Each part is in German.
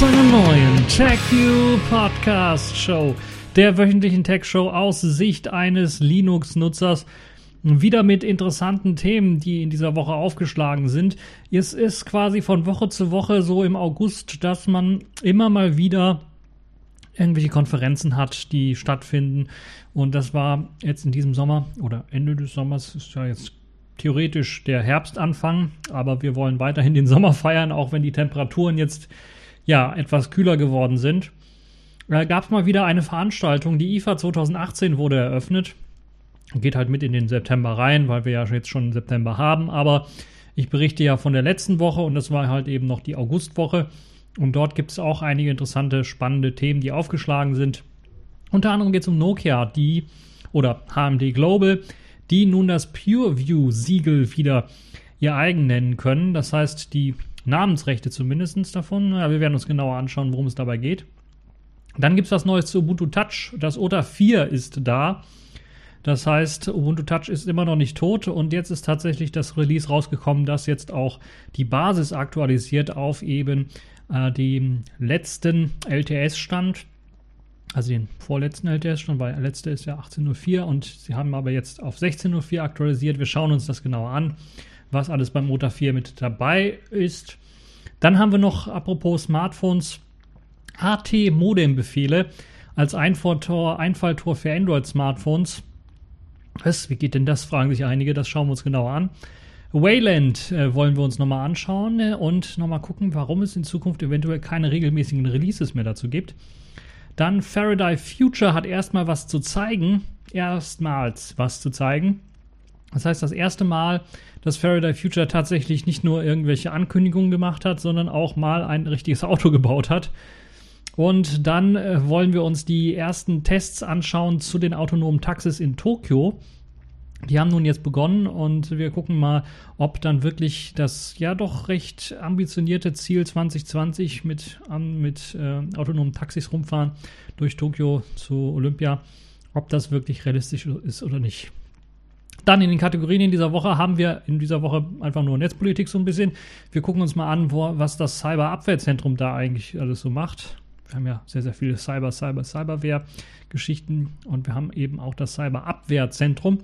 zu einer neuen TechView Podcast Show, der wöchentlichen Tech Show aus Sicht eines Linux-Nutzers. Wieder mit interessanten Themen, die in dieser Woche aufgeschlagen sind. Es ist quasi von Woche zu Woche so im August, dass man immer mal wieder irgendwelche Konferenzen hat, die stattfinden. Und das war jetzt in diesem Sommer oder Ende des Sommers, ist ja jetzt theoretisch der Herbstanfang, aber wir wollen weiterhin den Sommer feiern, auch wenn die Temperaturen jetzt ja etwas kühler geworden sind. Da gab es mal wieder eine Veranstaltung, die IFA 2018 wurde eröffnet. Geht halt mit in den September rein, weil wir ja jetzt schon September haben, aber ich berichte ja von der letzten Woche und das war halt eben noch die Augustwoche. Und dort gibt es auch einige interessante, spannende Themen, die aufgeschlagen sind. Unter anderem geht es um Nokia, die oder HMD Global, die nun das PureView-Siegel wieder ihr eigen nennen können. Das heißt, die Namensrechte zumindest davon. Ja, wir werden uns genauer anschauen, worum es dabei geht. Dann gibt es was Neues zu Ubuntu Touch. Das OTA 4 ist da. Das heißt, Ubuntu Touch ist immer noch nicht tot und jetzt ist tatsächlich das Release rausgekommen, das jetzt auch die Basis aktualisiert auf eben äh, dem letzten LTS-Stand also den vorletzten LTS schon, weil der letzte ist ja 18.04 und sie haben aber jetzt auf 16.04 aktualisiert. Wir schauen uns das genauer an, was alles beim Motor 4 mit dabei ist. Dann haben wir noch, apropos Smartphones, HT-Modem-Befehle als Einfalltor, Einfalltor für Android-Smartphones. Was, wie geht denn das, fragen sich einige, das schauen wir uns genauer an. Wayland äh, wollen wir uns nochmal anschauen äh, und nochmal gucken, warum es in Zukunft eventuell keine regelmäßigen Releases mehr dazu gibt. Dann Faraday Future hat erstmal was zu zeigen. Erstmals was zu zeigen. Das heißt, das erste Mal, dass Faraday Future tatsächlich nicht nur irgendwelche Ankündigungen gemacht hat, sondern auch mal ein richtiges Auto gebaut hat. Und dann äh, wollen wir uns die ersten Tests anschauen zu den autonomen Taxis in Tokio. Die haben nun jetzt begonnen und wir gucken mal, ob dann wirklich das ja doch recht ambitionierte Ziel 2020 mit, mit äh, autonomen Taxis rumfahren durch Tokio zu Olympia, ob das wirklich realistisch ist oder nicht. Dann in den Kategorien in dieser Woche haben wir in dieser Woche einfach nur Netzpolitik so ein bisschen. Wir gucken uns mal an, wo, was das Cyberabwehrzentrum da eigentlich alles so macht. Wir haben ja sehr, sehr viele Cyber, Cyber, Cyberwehr-Geschichten und wir haben eben auch das Cyberabwehrzentrum.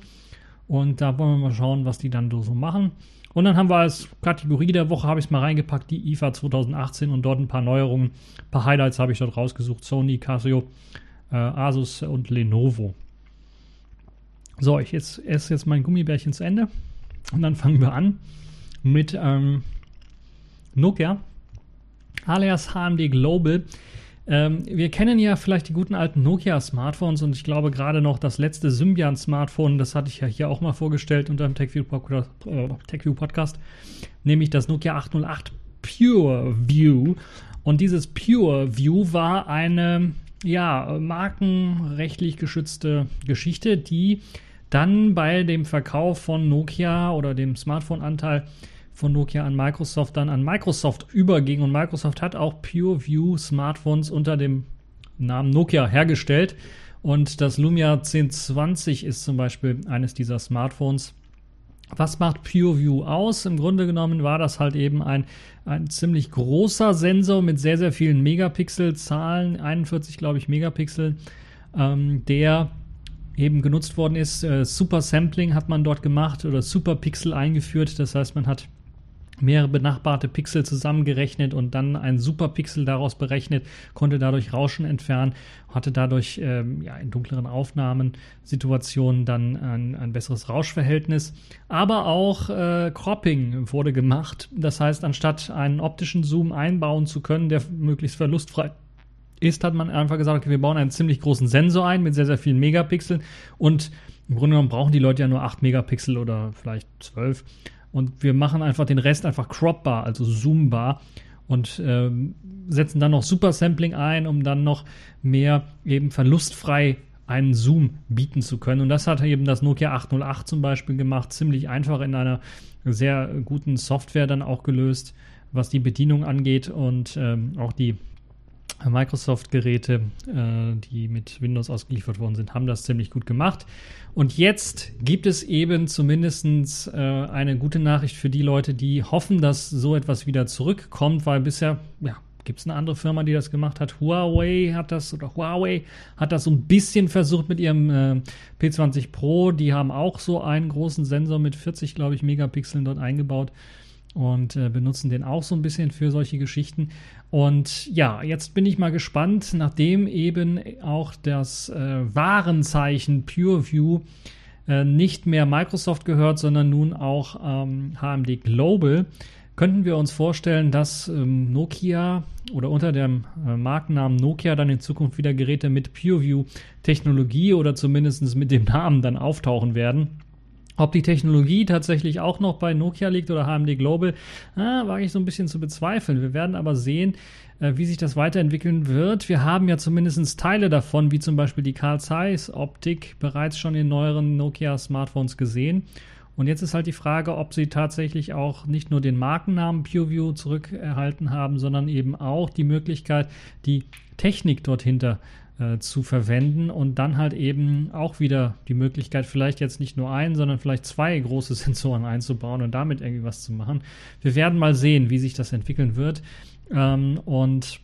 Und da wollen wir mal schauen, was die dann so machen. Und dann haben wir als Kategorie der Woche, habe ich es mal reingepackt, die IFA 2018 und dort ein paar Neuerungen, ein paar Highlights habe ich dort rausgesucht. Sony, Casio, äh, Asus und Lenovo. So, ich esse jetzt mein Gummibärchen zu Ende und dann fangen wir an mit ähm, Nokia alias HMD Global. Ähm, wir kennen ja vielleicht die guten alten Nokia-Smartphones und ich glaube gerade noch das letzte Symbian-Smartphone, das hatte ich ja hier auch mal vorgestellt unter dem TechView, äh, Podcast, nämlich das Nokia 808 Pure View. Und dieses Pure View war eine ja, markenrechtlich geschützte Geschichte, die dann bei dem Verkauf von Nokia oder dem Smartphone-Anteil von Nokia an Microsoft dann an Microsoft überging und Microsoft hat auch PureView Smartphones unter dem Namen Nokia hergestellt und das Lumia 1020 ist zum Beispiel eines dieser Smartphones. Was macht PureView aus? Im Grunde genommen war das halt eben ein, ein ziemlich großer Sensor mit sehr, sehr vielen Megapixel-Zahlen, 41, glaube ich, Megapixel, ähm, der eben genutzt worden ist. Äh, Super Sampling hat man dort gemacht oder Super Pixel eingeführt. Das heißt, man hat mehrere benachbarte Pixel zusammengerechnet und dann ein Superpixel daraus berechnet, konnte dadurch Rauschen entfernen, hatte dadurch ähm, ja, in dunkleren Aufnahmensituationen dann ein, ein besseres Rauschverhältnis. Aber auch äh, Cropping wurde gemacht. Das heißt, anstatt einen optischen Zoom einbauen zu können, der möglichst verlustfrei ist, hat man einfach gesagt, okay, wir bauen einen ziemlich großen Sensor ein mit sehr, sehr vielen Megapixeln. Und im Grunde genommen brauchen die Leute ja nur 8 Megapixel oder vielleicht 12 und wir machen einfach den Rest einfach cropbar, also zoombar. Und ähm, setzen dann noch Super Sampling ein, um dann noch mehr eben verlustfrei einen Zoom bieten zu können. Und das hat eben das Nokia 808 zum Beispiel gemacht, ziemlich einfach in einer sehr guten Software dann auch gelöst, was die Bedienung angeht und ähm, auch die Microsoft-Geräte, äh, die mit Windows ausgeliefert worden sind, haben das ziemlich gut gemacht. Und jetzt gibt es eben zumindest äh, eine gute Nachricht für die Leute, die hoffen, dass so etwas wieder zurückkommt, weil bisher ja, gibt es eine andere Firma, die das gemacht hat? Huawei hat das oder Huawei hat das so ein bisschen versucht mit ihrem äh, P20 Pro. Die haben auch so einen großen Sensor mit 40, glaube ich, Megapixeln dort eingebaut und äh, benutzen den auch so ein bisschen für solche Geschichten. Und ja, jetzt bin ich mal gespannt, nachdem eben auch das äh, Warenzeichen PureView äh, nicht mehr Microsoft gehört, sondern nun auch ähm, HMD Global, könnten wir uns vorstellen, dass ähm, Nokia oder unter dem äh, Markennamen Nokia dann in Zukunft wieder Geräte mit PureView-Technologie oder zumindest mit dem Namen dann auftauchen werden. Ob die Technologie tatsächlich auch noch bei Nokia liegt oder HMD Global, ah, wage ich so ein bisschen zu bezweifeln. Wir werden aber sehen, äh, wie sich das weiterentwickeln wird. Wir haben ja zumindest Teile davon, wie zum Beispiel die Carl Zeiss Optik, bereits schon in neueren Nokia Smartphones gesehen. Und jetzt ist halt die Frage, ob sie tatsächlich auch nicht nur den Markennamen PureView zurückerhalten haben, sondern eben auch die Möglichkeit, die Technik dort hinter äh, zu verwenden und dann halt eben auch wieder die Möglichkeit, vielleicht jetzt nicht nur einen, sondern vielleicht zwei große Sensoren einzubauen und damit irgendwie was zu machen. Wir werden mal sehen, wie sich das entwickeln wird. Ähm, und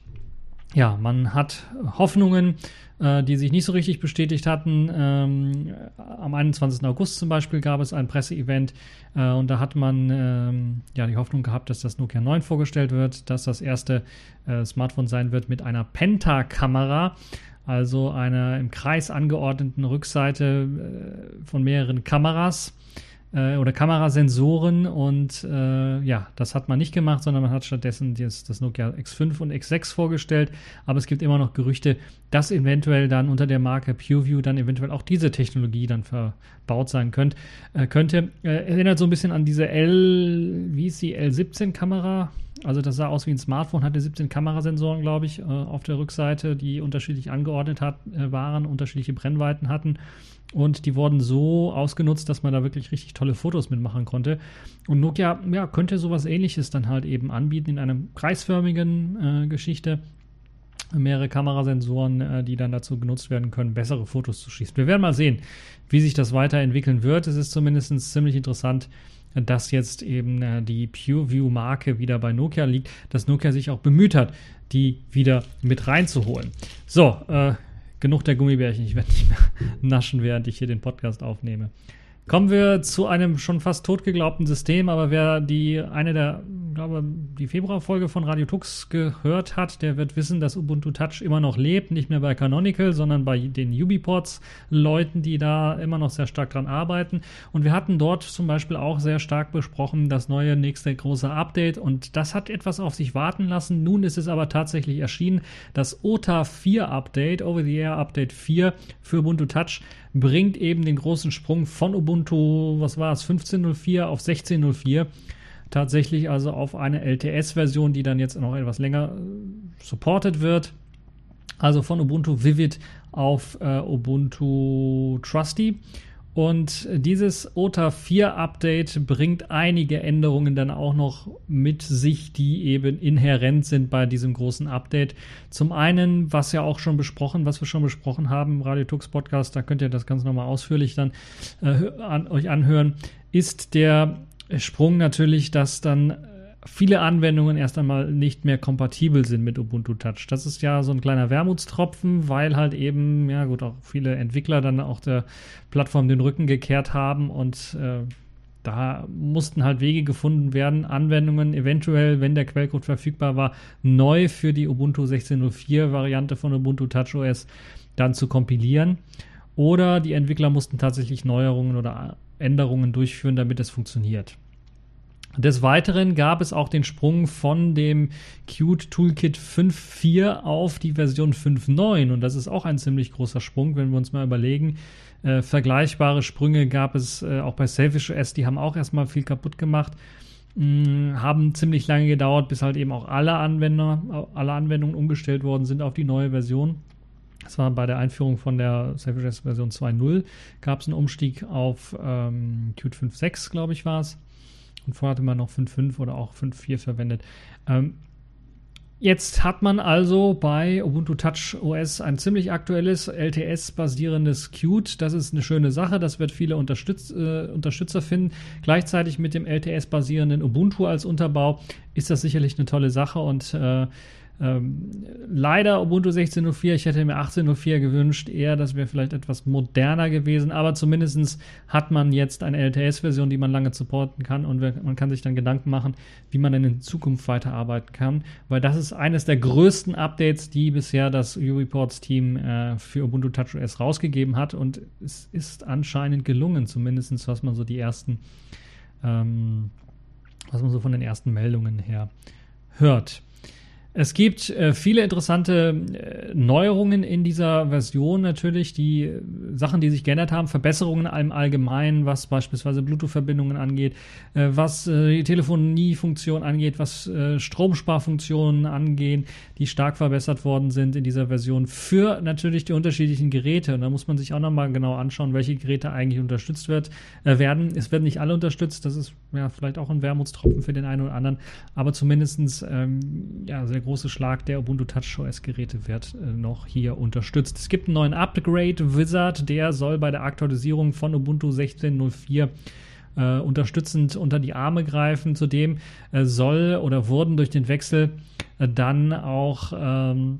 ja, man hat Hoffnungen, äh, die sich nicht so richtig bestätigt hatten. Ähm, am 21. August zum Beispiel gab es ein Presseevent äh, und da hat man ähm, ja die Hoffnung gehabt, dass das Nokia 9 vorgestellt wird, dass das erste äh, Smartphone sein wird mit einer Pentakamera also einer im Kreis angeordneten Rückseite äh, von mehreren Kameras äh, oder Kamerasensoren und äh, ja, das hat man nicht gemacht, sondern man hat stattdessen das, das Nokia X5 und X6 vorgestellt, aber es gibt immer noch Gerüchte, dass eventuell dann unter der Marke PureView dann eventuell auch diese Technologie dann verbaut sein könnt, äh, könnte. Äh, erinnert so ein bisschen an diese L, wie ist die L17-Kamera? Also das sah aus wie ein Smartphone, hatte 17 Kamerasensoren, glaube ich, äh, auf der Rückseite, die unterschiedlich angeordnet hat, äh, waren, unterschiedliche Brennweiten hatten. Und die wurden so ausgenutzt, dass man da wirklich richtig tolle Fotos mitmachen konnte. Und Nokia ja, könnte sowas ähnliches dann halt eben anbieten in einer kreisförmigen äh, Geschichte. Mehrere Kamerasensoren, äh, die dann dazu genutzt werden können, bessere Fotos zu schießen. Wir werden mal sehen, wie sich das weiterentwickeln wird. Es ist zumindest ziemlich interessant, dass jetzt eben äh, die PureView-Marke wieder bei Nokia liegt, dass Nokia sich auch bemüht hat, die wieder mit reinzuholen. So, äh, genug der Gummibärchen. Ich werde nicht mehr naschen, während ich hier den Podcast aufnehme. Kommen wir zu einem schon fast totgeglaubten System, aber wer die eine der glaube, die Februarfolge von Radio Tux gehört hat, der wird wissen, dass Ubuntu Touch immer noch lebt, nicht mehr bei Canonical, sondern bei den Ubiports-Leuten, die da immer noch sehr stark dran arbeiten. Und wir hatten dort zum Beispiel auch sehr stark besprochen, das neue nächste große Update und das hat etwas auf sich warten lassen. Nun ist es aber tatsächlich erschienen, das OTA 4 Update, Over-the-Air Update 4 für Ubuntu Touch bringt eben den großen Sprung von Ubuntu, was war es, 15.04 auf 16.04 tatsächlich also auf eine LTS-Version, die dann jetzt noch etwas länger äh, supported wird. Also von Ubuntu Vivid auf äh, Ubuntu Trusty. Und dieses OTA 4 Update bringt einige Änderungen dann auch noch mit sich, die eben inhärent sind bei diesem großen Update. Zum einen, was ja auch schon besprochen, was wir schon besprochen haben Radio Tux Podcast, da könnt ihr das ganz nochmal ausführlich dann äh, an, euch anhören, ist der Sprung natürlich, dass dann viele Anwendungen erst einmal nicht mehr kompatibel sind mit Ubuntu Touch. Das ist ja so ein kleiner Wermutstropfen, weil halt eben, ja gut, auch viele Entwickler dann auch der Plattform den Rücken gekehrt haben und äh, da mussten halt Wege gefunden werden, Anwendungen eventuell, wenn der Quellcode verfügbar war, neu für die Ubuntu 16.04 Variante von Ubuntu Touch OS dann zu kompilieren. Oder die Entwickler mussten tatsächlich Neuerungen oder Änderungen durchführen, damit es funktioniert. Des Weiteren gab es auch den Sprung von dem Qt Toolkit 5.4 auf die Version 5.9 und das ist auch ein ziemlich großer Sprung, wenn wir uns mal überlegen. Äh, vergleichbare Sprünge gab es äh, auch bei Selfish OS, die haben auch erstmal viel kaputt gemacht, mh, mm, haben ziemlich lange gedauert, bis halt eben auch alle Anwender, alle Anwendungen umgestellt worden sind auf die neue Version. Das war bei der Einführung von der Selfish OS Version 2.0 gab es einen Umstieg auf ähm, Qt 5.6, glaube ich, war es. Und vorher hatte man noch 5.5 oder auch 5.4 verwendet. Ähm, jetzt hat man also bei Ubuntu Touch OS ein ziemlich aktuelles LTS-basierendes Qt. Das ist eine schöne Sache. Das wird viele Unterstütz äh, Unterstützer finden. Gleichzeitig mit dem LTS-basierenden Ubuntu als Unterbau ist das sicherlich eine tolle Sache und äh, Ähm, leider Ubuntu 16.04, ich hätte mir 18.04 gewünscht, eher, das wäre vielleicht etwas moderner gewesen, aber zumindest hat man jetzt eine LTS-Version, die man lange supporten kann und man kann sich dann Gedanken machen, wie man dann in Zukunft weiterarbeiten kann, weil das ist eines der größten Updates, die bisher das U-Reports-Team äh, für Ubuntu TouchOS rausgegeben hat und es ist anscheinend gelungen, zumindest was man so die ersten, ähm, was man so von den ersten Meldungen her hört. Es gibt äh, viele interessante äh, Neuerungen in dieser Version natürlich, die äh, Sachen, die sich geändert haben, Verbesserungen im Allgemeinen, was beispielsweise Bluetooth-Verbindungen angeht, äh, was äh, die Telefonie-Funktion angeht, was Stromsparfunktionen angehen, die stark verbessert worden sind in dieser Version für natürlich die unterschiedlichen Geräte. Und da muss man sich auch nochmal genau anschauen, welche Geräte eigentlich unterstützt wird, werden. Es werden nicht alle unterstützt, das ist ja vielleicht auch ein Wermutstropfen für den einen oder anderen, aber zumindestens ähm, ja, sehr große Schlag der Ubuntu TouchOS-Geräte wird äh, noch hier unterstützt. Es gibt einen neuen Upgrade Wizard, der soll bei der Aktualisierung von Ubuntu 16.04 äh, unterstützend unter die Arme greifen. Zudem äh, soll oder wurden durch den Wechsel äh, dann auch ähm,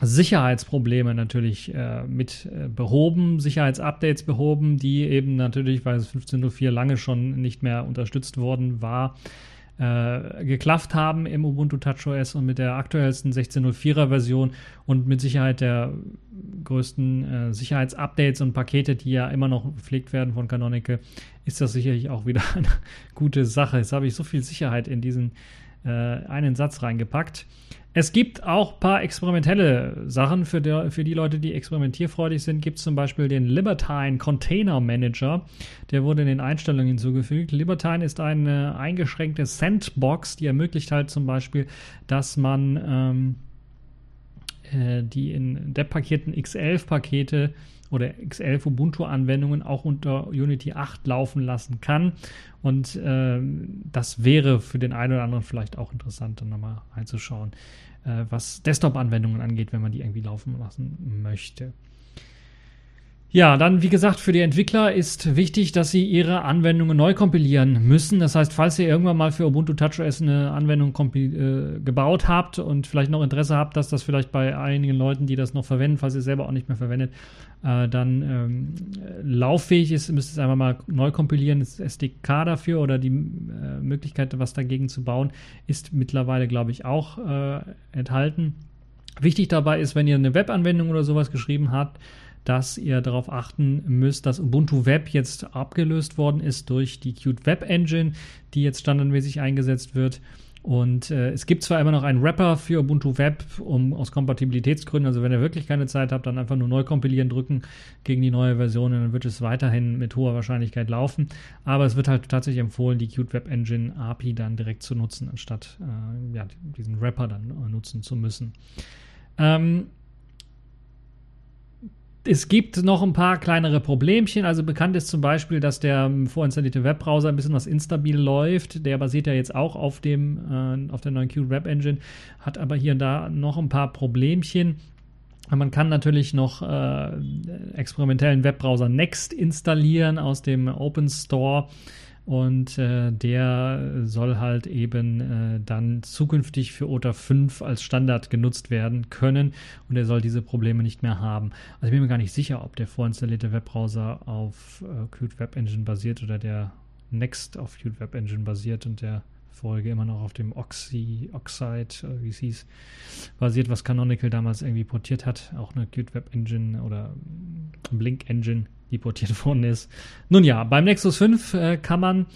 Sicherheitsprobleme natürlich äh, mit äh, behoben, Sicherheitsupdates behoben, die eben natürlich, weil es 15.04 lange schon nicht mehr unterstützt worden war, äh, geklafft haben im Ubuntu TouchOS und mit der aktuellsten 16.04er Version und mit Sicherheit der größten äh, Sicherheitsupdates und Pakete, die ja immer noch gepflegt werden von Canonical, ist das sicherlich auch wieder eine gute Sache. Jetzt habe ich so viel Sicherheit in diesen äh, einen Satz reingepackt. Es gibt auch ein paar experimentelle Sachen für, der, für die Leute, die experimentierfreudig sind. Gibt es zum Beispiel den Libertine Container Manager. Der wurde in den Einstellungen hinzugefügt. Libertine ist eine eingeschränkte Sandbox, die ermöglicht halt zum Beispiel, dass man ähm, äh, die in Depp-Paketen X11-Pakete oder X11 Ubuntu-Anwendungen auch unter Unity 8 laufen lassen kann. Und äh, das wäre für den einen oder anderen vielleicht auch interessant, dann nochmal reinzuschauen, äh, was Desktop-Anwendungen angeht, wenn man die irgendwie laufen lassen möchte. Ja, dann wie gesagt, für die Entwickler ist wichtig, dass sie ihre Anwendungen neu kompilieren müssen. Das heißt, falls ihr irgendwann mal für Ubuntu TouchOS eine Anwendung äh, gebaut habt und vielleicht noch Interesse habt, dass das vielleicht bei einigen Leuten, die das noch verwenden, falls ihr selber auch nicht mehr verwendet, äh, dann ähm, lauffähig ist, müsst ihr es einfach mal neu kompilieren. Das SDK dafür oder die äh, Möglichkeit, was dagegen zu bauen, ist mittlerweile, glaube ich, auch äh, enthalten. Wichtig dabei ist, wenn ihr eine Webanwendung oder sowas geschrieben habt, dass ihr darauf achten müsst, dass Ubuntu Web jetzt abgelöst worden ist durch die Qt Web Engine, die jetzt standardmäßig eingesetzt wird. Und äh, es gibt zwar immer noch einen Wrapper für Ubuntu Web, um aus Kompatibilitätsgründen, also wenn ihr wirklich keine Zeit habt, dann einfach nur neu kompilieren drücken gegen die neue Version und dann wird es weiterhin mit hoher Wahrscheinlichkeit laufen. Aber es wird halt tatsächlich empfohlen, die Qt Web Engine API dann direkt zu nutzen, anstatt äh, ja, diesen Wrapper dann äh, nutzen zu müssen. Ähm, es gibt noch ein paar kleinere Problemchen. Also bekannt ist zum Beispiel, dass der vorinstallierte Webbrowser ein bisschen was instabil läuft. Der basiert ja jetzt auch auf dem äh, auf der neuen Qt Web Engine, hat aber hier und da noch ein paar Problemchen. Man kann natürlich noch äh, experimentellen Webbrowser Next installieren aus dem Open Store. Und äh, der soll halt eben äh, dann zukünftig für OTA 5 als Standard genutzt werden können und er soll diese Probleme nicht mehr haben. Also ich bin mir gar nicht sicher, ob der vorinstallierte Webbrowser auf äh, Qt Web Engine basiert oder der Next auf Qt Web Engine basiert und der Folge immer noch auf dem Oxy, Oxide, äh, wie es hieß, basiert, was Canonical damals irgendwie portiert hat. Auch eine Qt Web Engine oder Blink Engine die portiert worden ist. Nun ja, beim Nexus 5 äh, kann man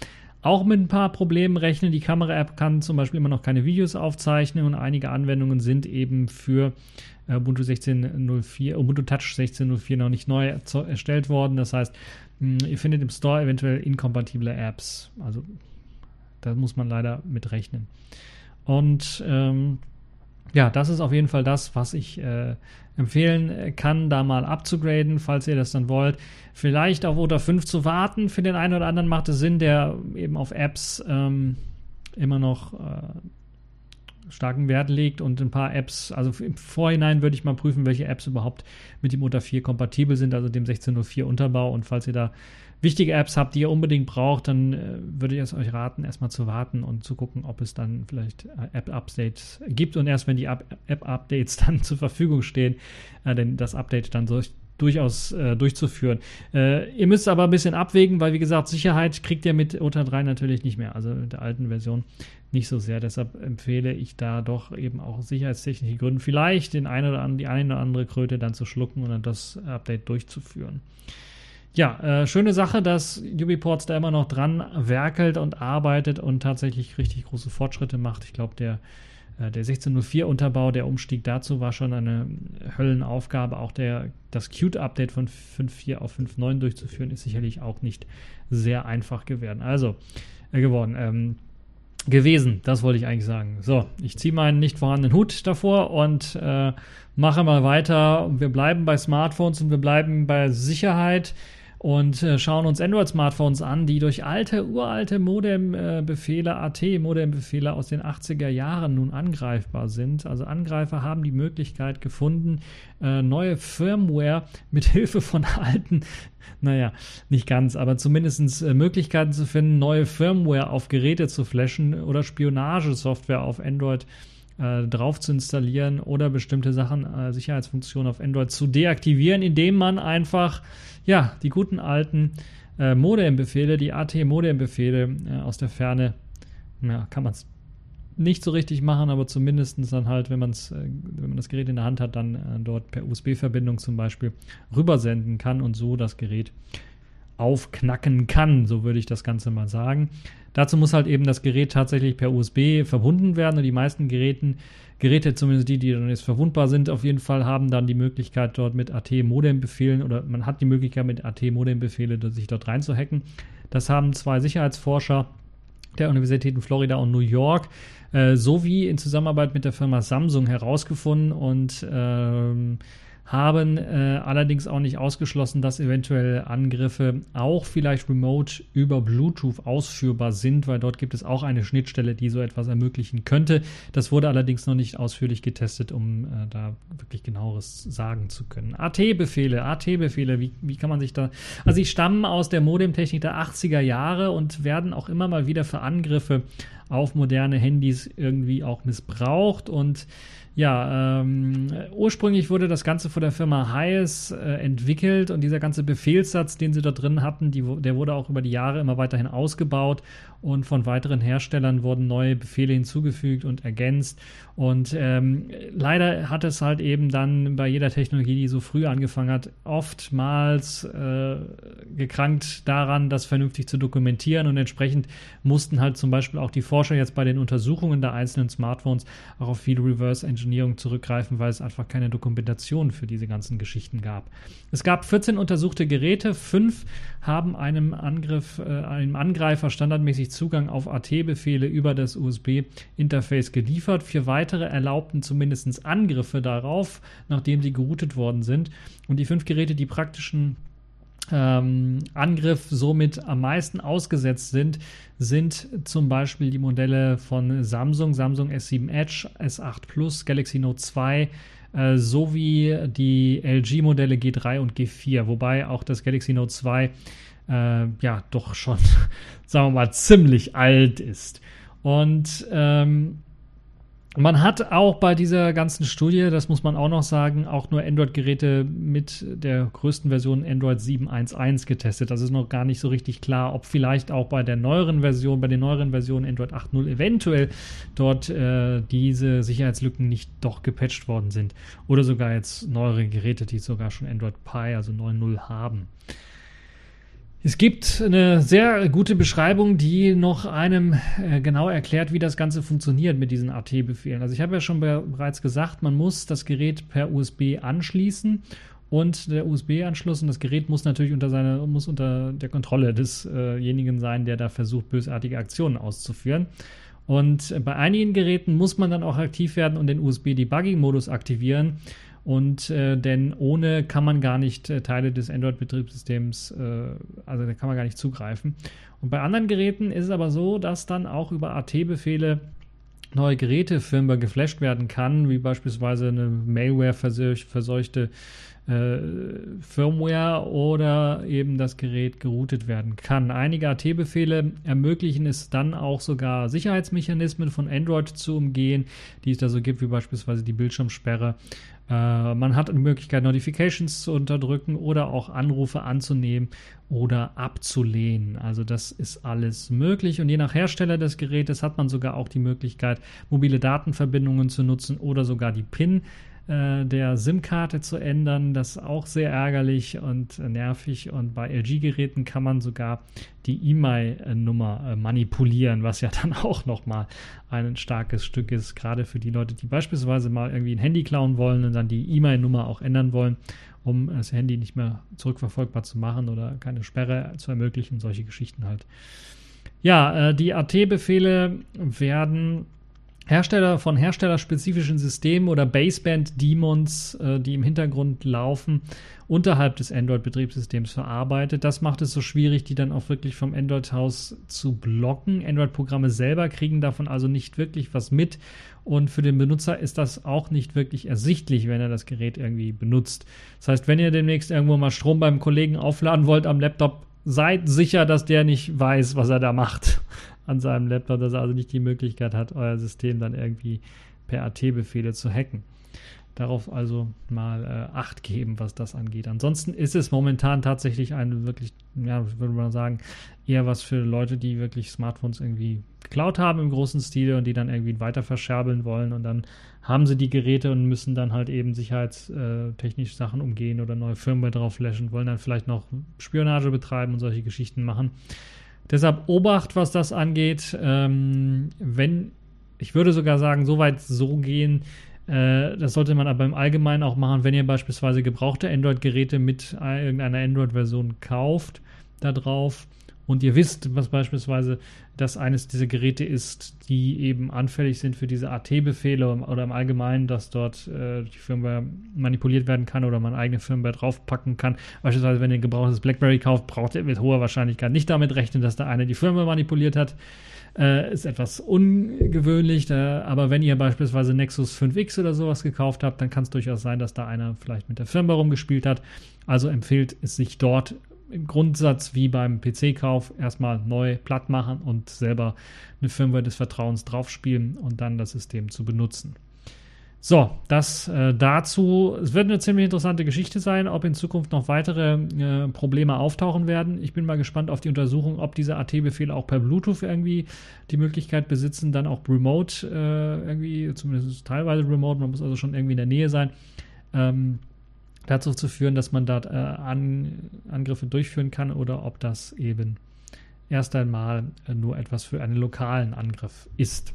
auch mit ein paar Problemen rechnen. Die Kamera-App kann zum Beispiel immer noch keine Videos aufzeichnen und einige Anwendungen sind eben für äh, Ubuntu 16.04, Ubuntu Touch 16.04 noch nicht neu erstellt worden. Das heißt, mh, ihr findet im Store eventuell inkompatible Apps. Also da muss man leider mit rechnen. Und ähm, ja, das ist auf jeden Fall das, was ich äh, empfehlen äh, kann, da mal abzugraden, falls ihr das dann wollt. Vielleicht auf OTA 5 zu warten. Für den einen oder anderen macht es Sinn, der eben auf Apps ähm, immer noch äh, starken Wert legt und ein paar Apps, also im Vorhinein würde ich mal prüfen, welche Apps überhaupt mit dem Unter 4 kompatibel sind, also dem 1604 Unterbau. Und falls ihr da wichtige Apps habt, die ihr unbedingt braucht, dann äh, würde ich es euch raten, erstmal zu warten und zu gucken, ob es dann vielleicht äh, App-Updates gibt. Und erst wenn die App-Updates dann zur Verfügung stehen, äh, denn das Update dann durch, durchaus äh, durchzuführen. Äh, ihr müsst aber ein bisschen abwägen, weil wie gesagt, Sicherheit kriegt ihr mit OTA 3 natürlich nicht mehr, also mit der alten Version nicht so sehr. Deshalb empfehle ich da doch eben auch sicherheitstechnische Gründen vielleicht den eine oder andere, die eine oder andere Kröte dann zu schlucken und dann das Update durchzuführen ja, äh, schöne Sache, dass Ubiports da immer noch dran werkelt und arbeitet und tatsächlich richtig große Fortschritte macht. Ich glaube, der, der 1604-Unterbau, der Umstieg dazu war schon eine Höllenaufgabe. Auch der, das Qt-Update von 5.4 auf 5.9 durchzuführen, ist sicherlich auch nicht sehr einfach geworden. Also, äh, geworden. Ähm, gewesen, das wollte ich eigentlich sagen. So, ich ziehe meinen nicht vorhandenen Hut davor und äh, mache mal weiter. Wir bleiben bei Smartphones und wir bleiben bei Sicherheit und äh, schauen uns Android-Smartphones an, die durch alte, uralte Modem-Befehle, AT-Modem-Befehle aus den 80er Jahren nun angreifbar sind. Also Angreifer haben die Möglichkeit gefunden, äh, neue Firmware mit Hilfe von alten, naja, nicht ganz, aber zumindest äh, Möglichkeiten zu finden, neue Firmware auf Geräte zu flashen oder Spionagesoftware auf Android äh, drauf zu installieren oder bestimmte Sachen, äh, Sicherheitsfunktionen auf Android zu deaktivieren, indem man einfach ja, die guten alten äh, Modem-Befehle, die AT-Modem-Befehle äh, aus der Ferne, ja, kann man es nicht so richtig machen, aber zumindest dann halt, wenn, man's, äh, wenn man das Gerät in der Hand hat, dann äh, dort per USB-Verbindung zum Beispiel rübersenden kann und so das Gerät aufknacken kann, so würde ich das Ganze mal sagen. Dazu muss halt eben das Gerät tatsächlich per USB verbunden werden und die meisten Geräten Geräte, zumindest die, die dann jetzt verwundbar sind, auf jeden Fall haben dann die Möglichkeit, dort mit AT-Modem-Befehlen oder man hat die Möglichkeit, mit AT-Modem-Befehle sich dort reinzuhacken. Das haben zwei Sicherheitsforscher der Universitäten Florida und New York äh, sowie in Zusammenarbeit mit der Firma Samsung herausgefunden und ähm, haben äh, allerdings auch nicht ausgeschlossen, dass eventuell Angriffe auch vielleicht remote über Bluetooth ausführbar sind, weil dort gibt es auch eine Schnittstelle, die so etwas ermöglichen könnte. Das wurde allerdings noch nicht ausführlich getestet, um äh, da wirklich genaueres sagen zu können. AT-Befehle, AT-Befehle, wie, wie kann man sich da. Also, sie stammen aus der Modemtechnik der 80er Jahre und werden auch immer mal wieder für Angriffe auf moderne Handys irgendwie auch missbraucht und ja, ähm, ursprünglich wurde das Ganze von der Firma Hayes äh, entwickelt und dieser ganze Befehlssatz, den sie da drin hatten, die, der wurde auch über die Jahre immer weiterhin ausgebaut und von weiteren Herstellern wurden neue Befehle hinzugefügt und ergänzt. Und ähm, leider hat es halt eben dann bei jeder Technologie, die so früh angefangen hat, oftmals äh, gekrankt daran, das vernünftig zu dokumentieren. Und entsprechend mussten halt zum Beispiel auch die Forscher jetzt bei den Untersuchungen der einzelnen Smartphones auch auf viel Reverse Engineering zurückgreifen, weil es einfach keine Dokumentation für diese ganzen Geschichten gab. Es gab 14 untersuchte Geräte, fünf haben einem Angriff, äh, einem Angreifer standardmäßig Zugang auf AT-Befehle über das USB-Interface geliefert. Vier weitere erlaubten zumindest Angriffe darauf, nachdem sie geroutet worden sind. Und die fünf Geräte, die praktischen ähm, Angriff somit am meisten ausgesetzt sind, sind zum Beispiel die Modelle von Samsung, Samsung S7 Edge, S8 Plus, Galaxy Note 2, äh, sowie die LG-Modelle G3 und G4, wobei auch das Galaxy Note 2 äh, ja doch schon, sagen wir mal, ziemlich alt ist. Und ähm, man hat auch bei dieser ganzen Studie, das muss man auch noch sagen, auch nur Android-Geräte mit der größten Version Android 7.1.1 getestet. Das ist noch gar nicht so richtig klar, ob vielleicht auch bei der neueren Version, bei den neueren Versionen Android 8.0 eventuell dort äh, diese Sicherheitslücken nicht doch gepatcht worden sind. Oder sogar jetzt neuere Geräte, die sogar schon Android Pie, also 9.0 haben. Es gibt eine sehr gute Beschreibung, die noch einem äh, genau erklärt, wie das Ganze funktioniert mit diesen AT-Befehlen. Also ich habe ja schon be bereits gesagt, man muss das Gerät per USB anschließen und der USB-Anschluss und das Gerät muss natürlich unter seine, muss unter der Kontrolle desjenigen äh sein, der da versucht, bösartige Aktionen auszuführen. Und bei einigen Geräten muss man dann auch aktiv werden und den USB-Debugging-Modus aktivieren. Und äh, denn ohne kann man gar nicht äh, Teile des Android-Betriebssystems, äh, also da kann man gar nicht zugreifen. Und bei anderen Geräten ist es aber so, dass dann auch über AT-Befehle neue Geräte Firmware geflasht werden kann, wie beispielsweise eine Malware verseuchte äh, Firmware oder eben das Gerät geroutet werden kann. Einige AT-Befehle ermöglichen es dann auch sogar Sicherheitsmechanismen von Android zu umgehen, die es da so gibt, wie beispielsweise die Bildschirmsperre. Äh, man hat eine Möglichkeit, Notifications zu unterdrücken oder auch Anrufe anzunehmen oder abzulehnen. Also das ist alles möglich und je nach Hersteller des Gerätes hat man sogar auch die Möglichkeit, mobile Datenverbindungen zu nutzen oder sogar die PIN äh, der SIM-Karte zu ändern. Das ist auch sehr ärgerlich und nervig. Und bei LG-Geräten kann man sogar die E-Mail-Nummer äh, manipulieren, was ja dann auch nochmal ein starkes Stück ist, gerade für die Leute, die beispielsweise mal irgendwie ein Handy klauen wollen und dann die E-Mail-Nummer auch ändern wollen, um das Handy nicht mehr zurückverfolgbar zu machen oder keine Sperre zu ermöglichen, solche Geschichten halt. Ja, äh, die AT-Befehle werden Hersteller von herstellerspezifischen Systemen oder Baseband-Demons, äh, die im Hintergrund laufen, unterhalb des Android-Betriebssystems verarbeitet. Das macht es so schwierig, die dann auch wirklich vom Android-Haus zu blocken. Android-Programme selber kriegen davon also nicht wirklich was mit. Und für den Benutzer ist das auch nicht wirklich ersichtlich, wenn er das Gerät irgendwie benutzt. Das heißt, wenn ihr demnächst irgendwo mal Strom beim Kollegen aufladen wollt am Laptop, seid sicher, dass der nicht weiß, was er da macht an seinem Laptop, dass er also nicht die Möglichkeit hat, euer System dann irgendwie per AT-Befehle zu hacken. Darauf also mal äh, Acht geben, was das angeht. Ansonsten ist es momentan tatsächlich ein wirklich, ja, würde man sagen, eher was für Leute, die wirklich Smartphones irgendwie geklaut haben im großen Stile und die dann irgendwie weiter verscherbeln wollen und dann haben sie die Geräte und müssen dann halt eben sicherheitstechnisch Sachen umgehen oder neue Firmware drauf flashen, wollen dann vielleicht noch Spionage betreiben und solche Geschichten machen. Deshalb Obacht, was das angeht. Ähm, wenn, ich würde sogar sagen, so weit so gehen, äh, das sollte man aber im Allgemeinen auch machen, wenn ihr beispielsweise gebrauchte Android-Geräte mit irgendeiner Android-Version kauft, da drauf und ihr wisst, was beispielsweise das eines dieser Geräte ist, die eben anfällig sind für diese AT-Befehle oder im Allgemeinen, dass dort äh, die Firmware manipuliert werden kann oder man eigene Firmware draufpacken kann. Beispielsweise, wenn ihr ein gebrauchtes BlackBerry kauft, braucht ihr mit hoher Wahrscheinlichkeit nicht damit rechnen, dass da einer die Firmware manipuliert hat. Äh, ist etwas ungewöhnlich, äh, aber wenn ihr beispielsweise Nexus 5X oder sowas gekauft habt, dann kann es durchaus sein, dass da einer vielleicht mit der Firmware rumgespielt hat. Also empfiehlt es sich dort im Grundsatz wie beim PC-Kauf erstmal neu platt machen und selber eine Firmware des Vertrauens draufspielen und dann das System zu benutzen. So, das äh, dazu. Es wird eine ziemlich interessante Geschichte sein, ob in Zukunft noch weitere äh, Probleme auftauchen werden. Ich bin mal gespannt auf die Untersuchung, ob diese AT-Befehle auch per Bluetooth irgendwie die Möglichkeit besitzen, dann auch remote äh, irgendwie, zumindest teilweise remote, man muss also schon irgendwie in der Nähe sein, ähm, dazu zu führen, dass man dort äh, An Angriffe durchführen kann oder ob das eben erst einmal äh, nur etwas für einen lokalen Angriff ist.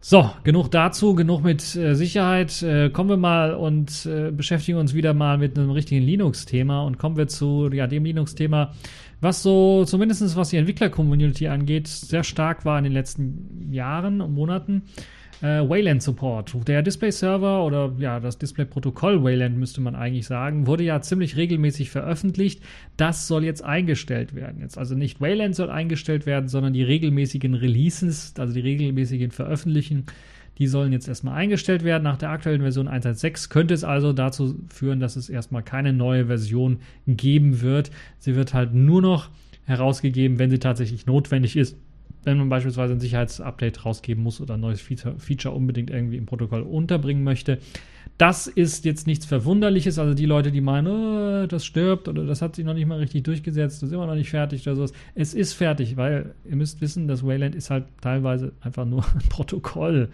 So, genug dazu, genug mit äh, Sicherheit. Äh, kommen wir mal und äh, beschäftigen uns wieder mal mit einem richtigen Linux-Thema und kommen wir zu ja, dem Linux-Thema, was so zumindest was die Entwickler-Community angeht, sehr stark war in den letzten Jahren und Monaten äh, Wayland Support. Der Display-Server oder ja, das Display-Protokoll Wayland müsste man eigentlich sagen, wurde ja ziemlich regelmäßig veröffentlicht. Das soll jetzt eingestellt werden. Jetzt also nicht Wayland soll eingestellt werden, sondern die regelmäßigen Releases, also die regelmäßigen Veröffentlichen, die sollen jetzt erstmal eingestellt werden. Nach der aktuellen Version 1.6 könnte es also dazu führen, dass es erstmal keine neue Version geben wird. Sie wird halt nur noch herausgegeben, wenn sie tatsächlich notwendig ist wenn man beispielsweise ein Sicherheitsupdate rausgeben muss oder ein neues Feature, unbedingt irgendwie im Protokoll unterbringen möchte. Das ist jetzt nichts Verwunderliches. Also die Leute, die meinen, oh, das stirbt oder das hat sich noch nicht mal richtig durchgesetzt, das ist immer noch nicht fertig oder sowas. Es ist fertig, weil ihr müsst wissen, das Wayland ist halt teilweise einfach nur ein Protokoll.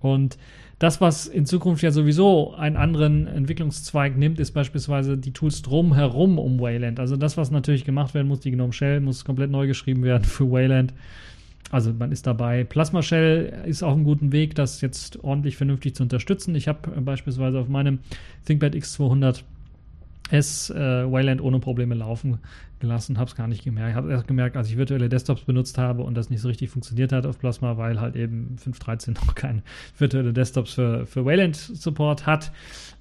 Und das, was in Zukunft ja sowieso einen anderen Entwicklungszweig nimmt, ist beispielsweise die Tools drumherum um Wayland. Also das, was natürlich gemacht werden muss, die Gnome Shell muss komplett neu geschrieben werden für Wayland. Also man ist dabei. Plasma Shell ist auch ein guter Weg, das jetzt ordentlich vernünftig zu unterstützen. Ich habe beispielsweise auf meinem ThinkPad X200 S äh, Wayland ohne Probleme laufen gelassen, habe es gar nicht gemerkt. Ich habe erst gemerkt, als ich virtuelle Desktops benutzt habe und das nicht so richtig funktioniert hat auf Plasma, weil halt eben 5.13 noch keine virtuelle Desktops für, für Wayland Support hat,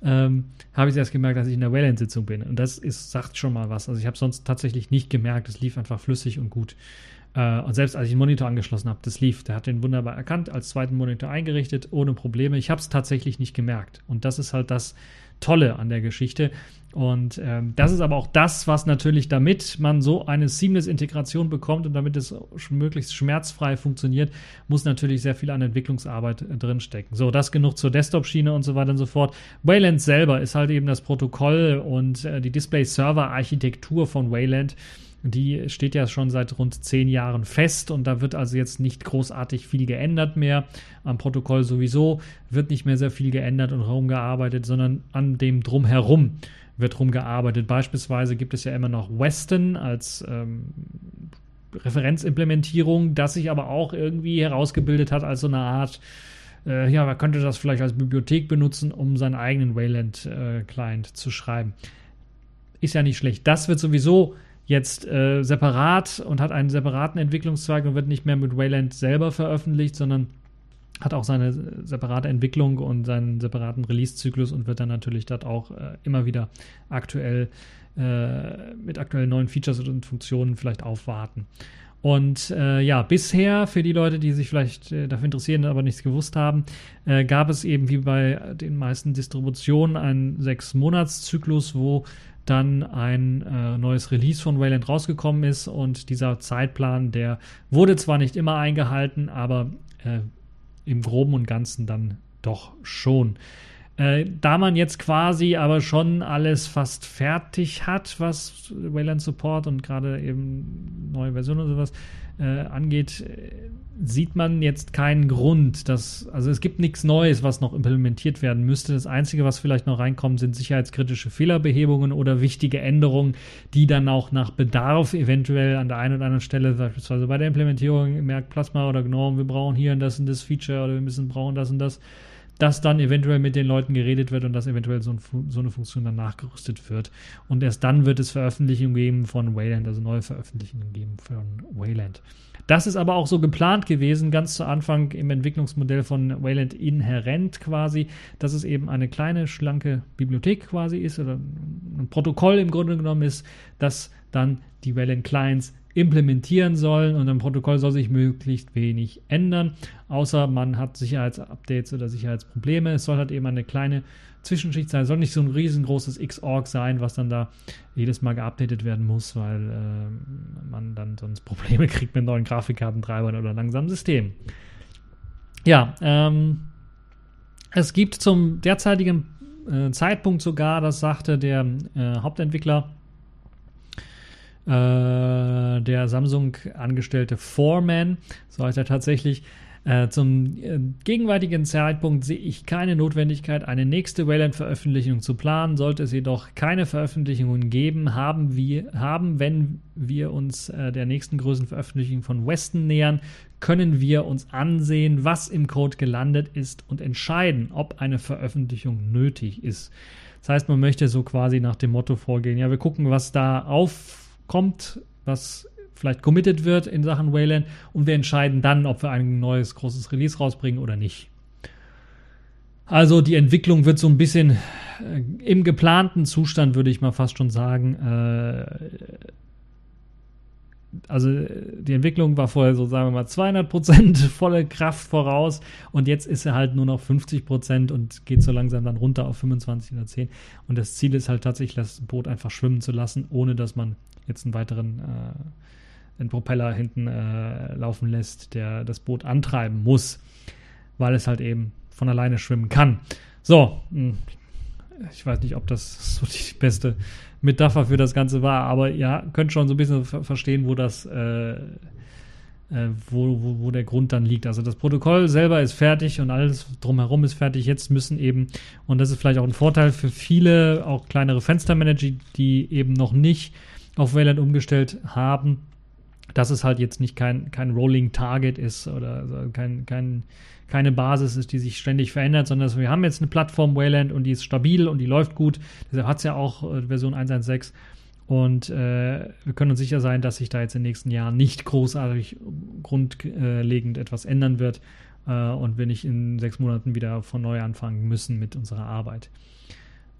ähm, habe ich erst gemerkt, dass ich in der Wayland-Sitzung bin. Und das ist, sagt schon mal was. Also ich habe sonst tatsächlich nicht gemerkt, es lief einfach flüssig und gut. Äh, und selbst als ich den Monitor angeschlossen habe, das lief. Der hat den wunderbar erkannt, als zweiten Monitor eingerichtet, ohne Probleme. Ich habe es tatsächlich nicht gemerkt. Und das ist halt das Tolle an der Geschichte. Und ähm, das ist aber auch das, was natürlich, damit man so eine Seamless-Integration bekommt und damit es möglichst schmerzfrei funktioniert, muss natürlich sehr viel an Entwicklungsarbeit äh, drinstecken. So, das genug zur Desktop-Schiene und so weiter und so fort. Wayland selber ist halt eben das Protokoll und äh, die Display-Server-Architektur von Wayland die steht ja schon seit rund zehn Jahren fest und da wird also jetzt nicht großartig viel geändert mehr. Am Protokoll sowieso wird nicht mehr sehr viel geändert und rumgearbeitet, sondern an dem Drumherum wird rumgearbeitet. Beispielsweise gibt es ja immer noch Weston als ähm, Referenzimplementierung, das sich aber auch irgendwie herausgebildet hat als so eine Art äh, ja, man könnte das vielleicht als Bibliothek benutzen, um seinen eigenen Wayland-Client äh, zu schreiben. Ist ja nicht schlecht. Das wird sowieso jetzt äh, separat und hat einen separaten Entwicklungszweig und wird nicht mehr mit Wayland selber veröffentlicht, sondern hat auch seine separate Entwicklung und seinen separaten Release-Zyklus und wird dann natürlich dort auch äh, immer wieder aktuell äh, mit aktuellen neuen Features und Funktionen vielleicht aufwarten. Und äh, ja, bisher, für die Leute, die sich vielleicht äh, dafür interessieren, aber nichts gewusst haben, äh, gab es eben wie bei den meisten Distributionen einen Sechs-Monats-Zyklus, wo dann ein äh, neues Release von Wayland rausgekommen ist und dieser Zeitplan, der wurde zwar nicht immer eingehalten, aber äh, im groben und ganzen dann doch schon. Äh, da man jetzt quasi aber schon alles fast fertig hat, was Wayland Support und gerade eben neue Versionen und sowas äh, angeht, äh, sieht man jetzt keinen Grund, dass, also es gibt nichts Neues, was noch implementiert werden müsste. Das Einzige, was vielleicht noch reinkommt, sind sicherheitskritische Fehlerbehebungen oder wichtige Änderungen, die dann auch nach Bedarf eventuell an der einen oder anderen Stelle, beispielsweise bei der Implementierung, merkt Plasma oder GNOME, wir brauchen hier das und das Feature oder wir müssen brauchen das und das dass dann eventuell mit den Leuten geredet wird und dass eventuell so, ein, so, eine Funktion dann nachgerüstet wird. Und erst dann wird es Veröffentlichungen geben von Wayland, also neue Veröffentlichungen geben von Wayland. Das ist aber auch so geplant gewesen, ganz zu Anfang im Entwicklungsmodell von Wayland inhärent quasi, dass es eben eine kleine, schlanke Bibliothek quasi ist oder ein Protokoll im Grunde genommen ist, das dann die Wayland Clients implementieren sollen und im Protokoll soll sich möglichst wenig ändern, außer man hat Sicherheitsupdates oder Sicherheitsprobleme. Es soll halt eben eine kleine Zwischenschicht sein. Es soll nicht so ein riesengroßes Xorg sein, was dann da jedes Mal geupdatet werden muss, weil äh, man dann sonst Probleme kriegt mit neuen Grafikkartentreibern oder langsamen Systemen. Ja, ähm, es gibt zum derzeitigen äh, Zeitpunkt sogar, das sagte der äh, Hauptentwickler, äh, der Samsung-Angestellte Foreman, so heißt er tatsächlich. Äh, zum äh, gegenwärtigen Zeitpunkt sehe ich keine Notwendigkeit, eine nächste Wayland-Veröffentlichung zu planen. Sollte es jedoch keine Veröffentlichungen geben, haben wir, haben, wenn wir uns äh, der nächsten größeren Veröffentlichung von Weston nähern, können wir uns ansehen, was im Code gelandet ist und entscheiden, ob eine Veröffentlichung nötig ist. Das heißt, man möchte so quasi nach dem Motto vorgehen, ja, wir gucken, was da auf kommt, was vielleicht committed wird in Sachen Wayland und wir entscheiden dann, ob wir ein neues großes Release rausbringen oder nicht. Also die Entwicklung wird so ein bisschen äh, im geplanten Zustand, würde ich mal fast schon sagen, äh, also die Entwicklung war vorher so, sagen wir mal, 200 Prozent volle Kraft voraus und jetzt ist er halt nur noch 50 Prozent und geht so langsam dann runter auf 25 oder 10. Und das Ziel ist halt tatsächlich, das Boot einfach schwimmen zu lassen, ohne dass man jetzt einen weiteren äh, einen Propeller hinten äh, laufen lässt, der das Boot antreiben muss, weil es halt eben von alleine schwimmen kann. So, hm, ich weiß nicht, ob das so die beste Metapher für das Ganze war, aber ihr könnt schon so ein bisschen verstehen, wo das, äh, äh, wo, wo, wo der Grund dann liegt. Also das Protokoll selber ist fertig und alles drumherum ist fertig. Jetzt müssen eben, und das ist vielleicht auch ein Vorteil für viele, auch kleinere Fenstermanager, die eben noch nicht auf Wayland umgestellt haben, dass es halt jetzt nicht kein, kein Rolling Target ist oder also kein, kein, keine Basis ist, die sich ständig verändert, sondern wir haben jetzt eine Plattform Wayland und die ist stabil und die läuft gut. Deshalb hat es ja auch äh, Version 1.1.6 und äh, wir können uns sicher sein, dass sich da jetzt in den nächsten Jahren nicht großartig grundlegend etwas ändern wird äh, und wir nicht in sechs Monaten wieder von neu anfangen müssen mit unserer Arbeit.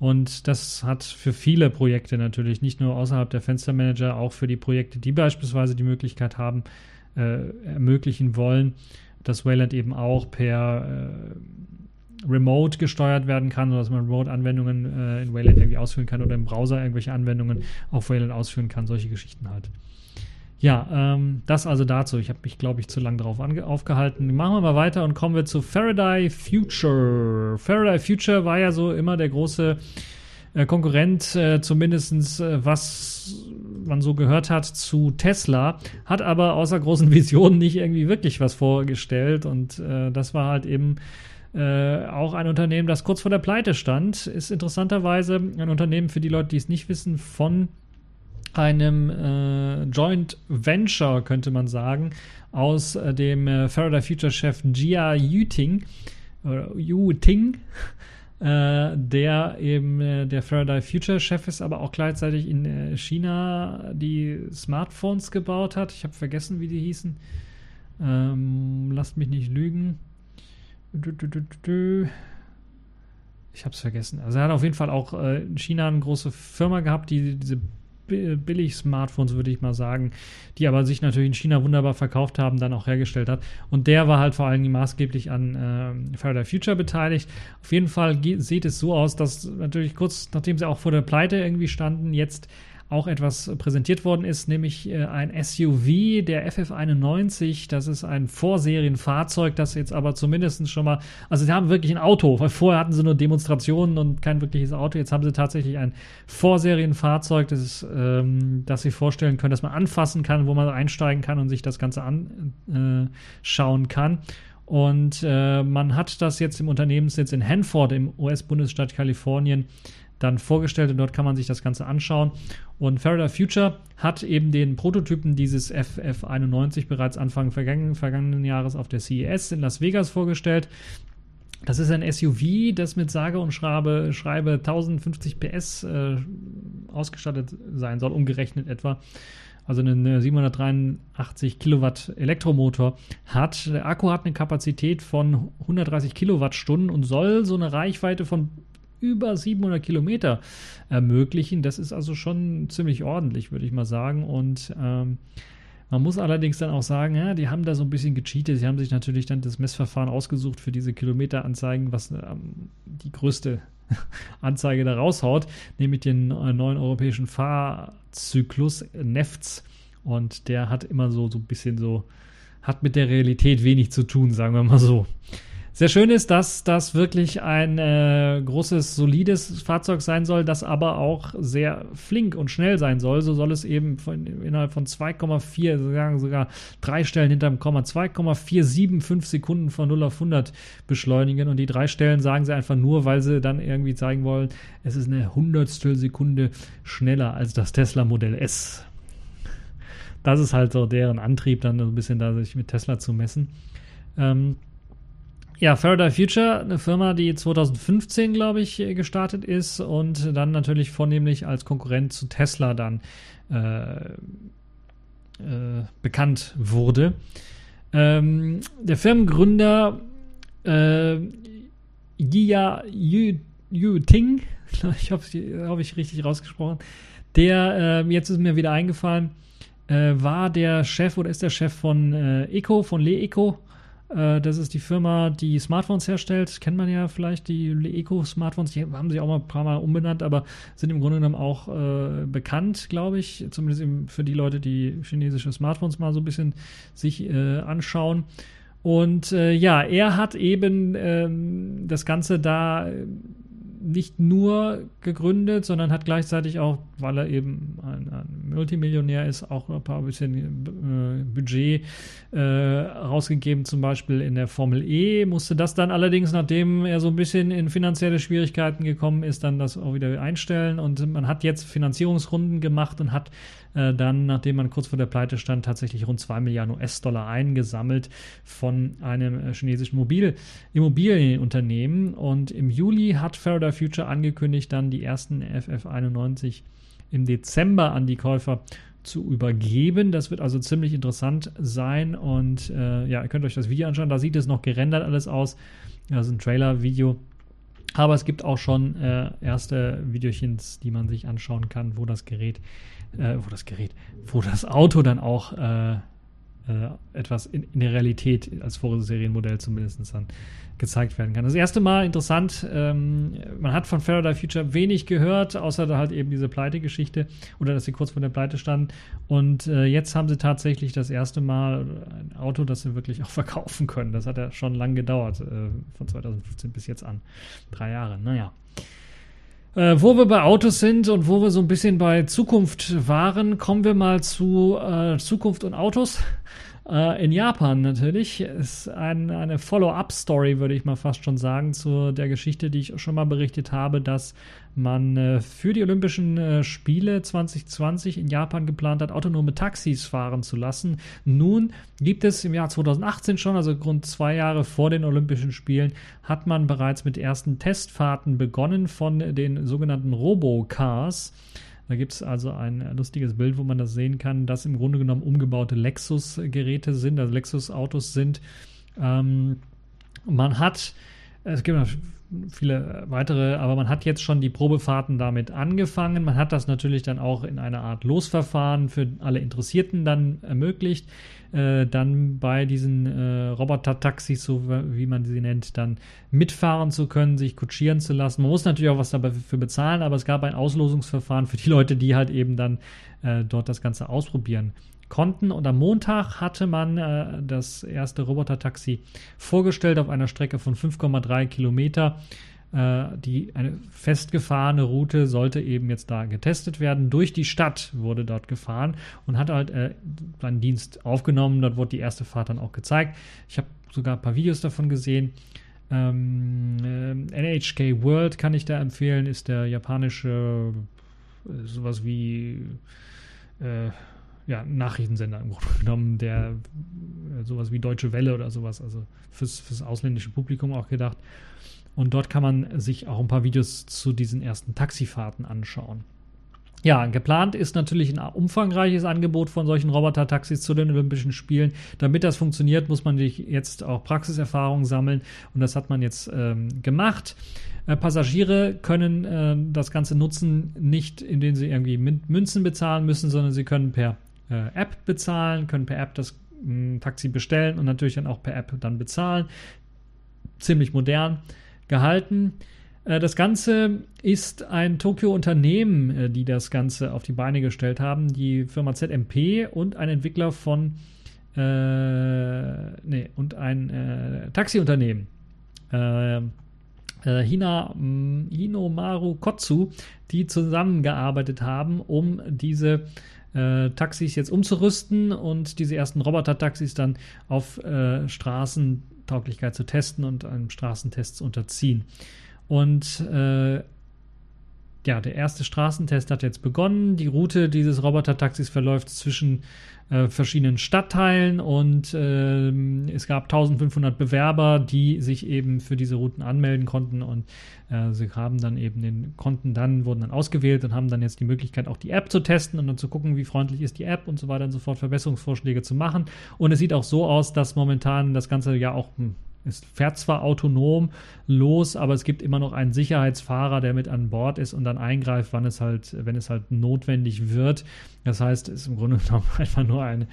Und das hat für viele Projekte natürlich, nicht nur außerhalb der Fenstermanager, auch für die Projekte, die beispielsweise die Möglichkeit haben, äh, ermöglichen wollen, dass Wayland eben auch per äh, Remote gesteuert werden kann, oder dass man Remote-Anwendungen äh, in Wayland irgendwie ausführen kann oder im Browser irgendwelche Anwendungen auf Wayland ausführen kann, solche Geschichten halt. Ja, ähm, das also dazu. Ich habe mich, glaube ich, zu lange darauf aufgehalten. Machen wir mal weiter und kommen wir zu Faraday Future. Faraday Future war ja so immer der große äh, Konkurrent, äh, zumindest äh, was man so gehört hat, zu Tesla, hat aber außer großen Visionen nicht irgendwie wirklich was vorgestellt und äh, das war halt eben äh, auch ein Unternehmen, das kurz vor der Pleite stand, ist interessanterweise ein Unternehmen für die Leute, die es nicht wissen, von einem äh, Joint Venture, könnte man sagen, aus äh, dem äh, Faraday Future Chef Jia Yuting, oder Yuting, äh, der eben äh, der Faraday Future Chef ist, aber auch gleichzeitig in äh, China die Smartphones gebaut hat. Ich habe vergessen, wie die hießen. Ähm, lasst mich nicht lügen. Ich habe es vergessen. Also er hat auf jeden Fall auch in China eine große Firma gehabt, die diese Billig-Smartphones, würde ich mal sagen, die aber sich natürlich in China wunderbar verkauft haben, dann auch hergestellt hat. Und der war halt vor allem maßgeblich an äh, Faraday Future beteiligt. Auf jeden Fall sieht es so aus, dass natürlich kurz nachdem sie auch vor der Pleite irgendwie standen, jetzt auch etwas präsentiert worden ist, nämlich äh, ein SUV, der FF91. Das ist ein Vorserienfahrzeug, das jetzt aber zumindest schon mal, also sie haben wirklich ein Auto, weil vorher hatten sie nur Demonstrationen und kein wirkliches Auto. Jetzt haben sie tatsächlich ein Vorserienfahrzeug, das, ist, ähm, das sie vorstellen können, dass man anfassen kann, wo man einsteigen kann und sich das Ganze anschauen äh, kann. Und äh, man hat das jetzt im Unternehmenssitz in Hanford im US-Bundesstaat Kalifornien dann vorgestellt und dort kann man sich das Ganze anschauen. Und Faraday Future hat eben den Prototypen dieses FF91 bereits Anfang vergangenen, vergangenen Jahres auf der CES in Las Vegas vorgestellt. Das ist ein SUV, das mit sage und schreibe, schreibe 1050 PS äh, ausgestattet sein soll, umgerechnet etwa. Also einen 783 Kilowatt Elektromotor hat. Der Akku hat eine Kapazität von 130 Kilowattstunden und soll so eine Reichweite von über 700 Kilometer ermöglichen. Das ist also schon ziemlich ordentlich, würde ich mal sagen. Und ähm, man muss allerdings dann auch sagen, ja, die haben da so ein bisschen gecheatet. Sie haben sich natürlich dann das Messverfahren ausgesucht für diese Kilometeranzeigen, was ähm, die größte Anzeige da raushaut, nämlich den äh, neuen europäischen Fahrzyklus NEFTS. Und der hat immer so, so ein bisschen so, hat mit der Realität wenig zu tun, sagen wir mal so. Sehr schön ist, dass das wirklich ein äh, großes, solides Fahrzeug sein soll, das aber auch sehr flink und schnell sein soll. So soll es eben von, innerhalb von 2,4, sogar, sogar drei Stellen hinterm Komma, 2,475 Sekunden von 0 auf 100 beschleunigen. Und die drei Stellen sagen sie einfach nur, weil sie dann irgendwie zeigen wollen, es ist eine Hundertstel Sekunde schneller als das Tesla Modell S. Das ist halt so deren Antrieb, dann so ein bisschen da sich mit Tesla zu messen. Ähm, ja, Faraday Future, eine Firma, die 2015, glaube ich, gestartet ist und dann natürlich vornehmlich als Konkurrent zu Tesla dann äh, äh, bekannt wurde. Ähm, der Firmengründer äh, Jia Yu, Yu Ting, ich hoffe, habe ich richtig rausgesprochen, der, äh, jetzt ist mir wieder eingefallen, äh, war der Chef oder ist der Chef von äh, Eco, von Le Eco äh, das ist die Firma, die Smartphones herstellt. Kennt man ja vielleicht, die Eco-Smartphones. Die haben sich auch mal ein paar Mal umbenannt, aber sind im Grunde genommen auch äh, bekannt, glaube ich. Zumindest für die Leute, die chinesische Smartphones mal so ein bisschen sich äh, anschauen. Und äh, ja, er hat eben ähm, das Ganze da nicht nur gegründet, sondern hat gleichzeitig auch, weil er eben ein, ein Multimillionär ist, auch ein paar bisschen äh, Budget äh, rausgegeben, zum Beispiel in der Formel E. Musste das dann allerdings, nachdem er so ein bisschen in finanzielle Schwierigkeiten gekommen ist, dann das auch wieder einstellen. Und man hat jetzt Finanzierungsrunden gemacht und hat äh, dann, nachdem man kurz vor der Pleite stand, tatsächlich rund 2 Milliarden US-Dollar eingesammelt von einem äh, chinesischen Mobil Immobilienunternehmen. Und im Juli hat Faraday Future angekündigt, dann die ersten FF91 im Dezember an die Käufer zu übergeben. Das wird also ziemlich interessant sein und äh, ja, ihr könnt euch das Video anschauen. Da sieht es noch gerendert alles aus. Das ist ein Trailer-Video. Aber es gibt auch schon äh, erste Videochens, die man sich anschauen kann, wo das Gerät äh, wo das Gerät, wo das Auto dann auch äh, äh, etwas in, in, der Realität als Vorserienmodell zumindest dann gezeigt werden kann. Das erste Mal interessant, ähm, man hat von Faraday Future wenig gehört, außer da halt eben diese Pleite-Geschichte oder dass sie kurz vor der Pleite standen. Und äh, jetzt haben sie tatsächlich das erste Mal ein Auto, das sie wirklich auch verkaufen können. Das hat ja schon lange gedauert, äh, von 2015 bis jetzt an. Drei Jahre, naja. Äh, wo wir bei Autos sind und wo wir so ein bisschen bei Zukunft waren, kommen wir mal zu äh, Zukunft und Autos. Äh, in Japan natürlich ist ein, eine Follow-up-Story, würde ich mal fast schon sagen, zu der Geschichte, die ich schon mal berichtet habe, dass man äh, für die Olympischen äh, Spiele 2020 in Japan geplant hat, autonome Taxis fahren zu lassen. Nun gibt es im Jahr 2018 schon, also rund zwei Jahre vor den Olympischen Spielen, hat man bereits mit ersten Testfahrten begonnen von den sogenannten Robocars. Da gibt es also ein lustiges Bild, wo man das sehen kann, dass im Grunde genommen umgebaute Lexus-Geräte sind, also Lexus-Autos sind. Ähm, man hat, es gibt viele weitere, aber man hat jetzt schon die Probefahrten damit angefangen. Man hat das natürlich dann auch in einer Art Losverfahren für alle Interessierten dann ermöglicht äh, dann bei diesen äh, Roboter-Taxis, so wie man sie nennt, dann mitfahren zu können, sich kutschieren zu lassen. Man muss natürlich auch was dafür bezahlen, aber es gab ein Auslosungsverfahren für die Leute, die halt eben dann äh, dort das Ganze ausprobieren konnten. Und am Montag hatte man äh, das erste Roboter-Taxi vorgestellt auf einer Strecke von 5,3 Kilometer. Äh, die eine festgefahrene Route sollte eben jetzt da getestet werden. Durch die Stadt wurde dort gefahren und hat halt äh, seinen Dienst aufgenommen. Dort wurde die erste Fahrt dann auch gezeigt. Ich habe sogar ein paar Videos davon gesehen. Ähm, äh, NHK World kann ich da empfehlen, ist der japanische äh, sowas wie äh, ja, Nachrichtensender im Grunde genommen, der äh, sowas wie Deutsche Welle oder sowas, also fürs, fürs ausländische Publikum auch gedacht. Und dort kann man sich auch ein paar Videos zu diesen ersten Taxifahrten anschauen. Ja, geplant ist natürlich ein umfangreiches Angebot von solchen Roboter-Taxis zu den Olympischen Spielen. Damit das funktioniert, muss man jetzt auch Praxiserfahrung sammeln und das hat man jetzt ähm, gemacht. Äh, Passagiere können äh, das Ganze nutzen, nicht indem sie irgendwie Münzen bezahlen müssen, sondern sie können per äh, App bezahlen, können per App das mh, Taxi bestellen und natürlich dann auch per App dann bezahlen. Ziemlich modern gehalten. Äh, das Ganze ist ein Tokio-Unternehmen, äh, die das Ganze auf die Beine gestellt haben. Die Firma ZMP und ein Entwickler von, äh, nee, und ein äh, Taxiunternehmen. Äh, äh Hina, hm, Hinomaru Kotsu, die zusammengearbeitet haben, um diese äh, Taxis jetzt umzurüsten und diese ersten Roboter-Taxis dann auf äh, Straßentauglichkeit zu testen und einem Straßentest zu unterziehen. Und äh, ja, der erste Straßentest hat jetzt begonnen. Die Route dieses Roboter-Taxis verläuft zwischen äh, verschiedenen Stadtteilen und äh, es gab 1500 Bewerber, die sich eben für diese Routen anmelden konnten und äh, sie haben dann eben den, konnten dann, wurden dann ausgewählt und haben dann jetzt die Möglichkeit, auch die App zu testen und dann zu gucken, wie freundlich ist die App und so weiter und so fort, Verbesserungsvorschläge zu machen. Und es sieht auch so aus, dass momentan das Ganze ja auch hm, es fährt zwar autonom los, aber es gibt immer noch einen Sicherheitsfahrer, der mit an Bord ist und dann eingreift, wann es halt, wenn es halt notwendig wird. Das heißt, es ist im Grunde genommen einfach nur ein,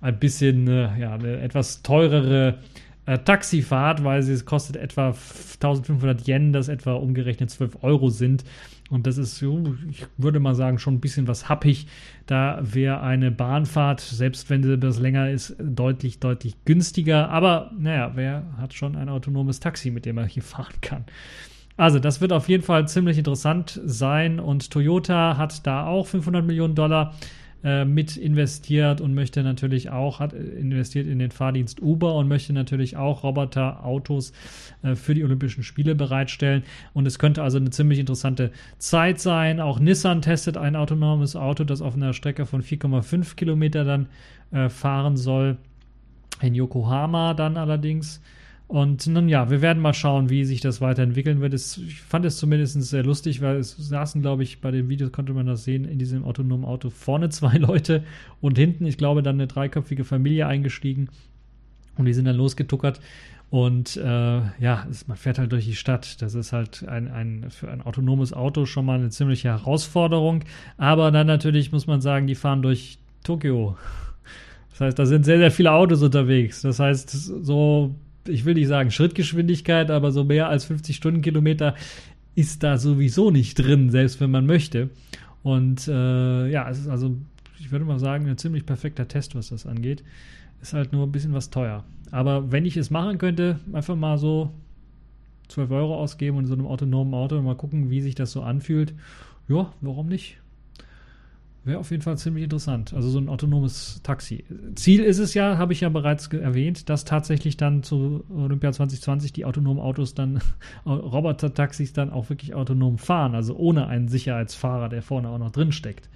ein bisschen, äh, ja, eine etwas teurere äh, Taxifahrt, weil sie es kostet etwa 1500 Yen, das etwa umgerechnet 12 Euro sind. Und das ist, ich würde mal sagen, schon ein bisschen was happig. Da wäre eine Bahnfahrt, selbst wenn sie etwas länger ist, deutlich, deutlich günstiger. Aber naja, wer hat schon ein autonomes Taxi, mit dem er hier fahren kann? Also, das wird auf jeden Fall ziemlich interessant sein. Und Toyota hat da auch 500 Millionen Dollar äh, mit investiert und möchte natürlich auch, hat investiert in den Fahrdienst Uber und möchte natürlich auch Roboterautos äh, für die Olympischen Spiele bereitstellen. Und es könnte also eine ziemlich interessante Zeit sein. Auch Nissan testet ein autonomes Auto, das auf einer Strecke von 4,5 Kilometer dann äh, fahren soll. In Yokohama dann allerdings. Und nun ja, wir werden mal schauen, wie sich das weiterentwickeln wird. Es, ich fand es zumindest sehr lustig, weil es saßen, glaube ich, bei den Videos konnte man das sehen, in diesem autonomen Auto vorne zwei Leute und hinten, ich glaube, dann eine dreiköpfige Familie eingestiegen. Und die sind dann losgetuckert. Und äh, ja, es, man fährt halt durch die Stadt. Das ist halt ein, ein, für ein autonomes Auto schon mal eine ziemliche Herausforderung. Aber dann natürlich muss man sagen, die fahren durch Tokio. Das heißt, da sind sehr, sehr viele Autos unterwegs. Das heißt, so, ich will nicht sagen Schrittgeschwindigkeit, aber so mehr als 50 Stundenkilometer ist da sowieso nicht drin, selbst wenn man möchte. Und äh, ja, es ist also, ich würde mal sagen, ein ziemlich perfekter Test, was das angeht. Ist halt nur ein bisschen was teuer. Aber wenn ich es machen könnte, einfach mal so 12 Euro ausgeben und so einem autonomen Auto und mal gucken, wie sich das so anfühlt. Ja, warum nicht? Wäre auf jeden Fall ziemlich interessant. Also so ein autonomes Taxi. Ziel ist es ja, habe ich ja bereits erwähnt, dass tatsächlich dann zu Olympia 2020 die autonomen Autos dann, Roboter-Taxis dann auch wirklich autonom fahren. Also ohne einen Sicherheitsfahrer, der vorne auch noch drin steckt.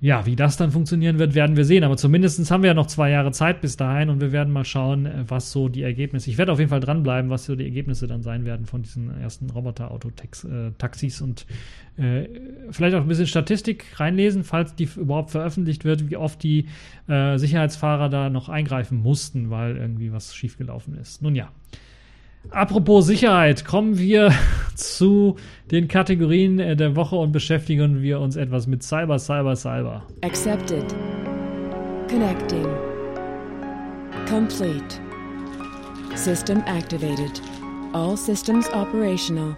Ja, wie das dann funktionieren wird, werden wir sehen. Aber zumindest haben wir ja noch zwei Jahre Zeit bis dahin und wir werden mal schauen, äh, was so die Ergebnisse. Ich werde auf jeden Fall dranbleiben, was so die Ergebnisse dann sein werden von diesen ersten Roboter-Auto-Taxis und äh, vielleicht auch ein bisschen Statistik reinlesen, falls die überhaupt veröffentlicht wird, wie oft die äh, Sicherheitsfahrer da noch eingreifen mussten, weil irgendwie was schiefgelaufen ist. Nun ja. Apropos Sicherheit, kommen wir zu den Kategorien äh, der Woche und beschäftigen wir uns etwas mit Cyber, Cyber, Cyber. Accepted. Connecting. Complete. System activated. All systems operational.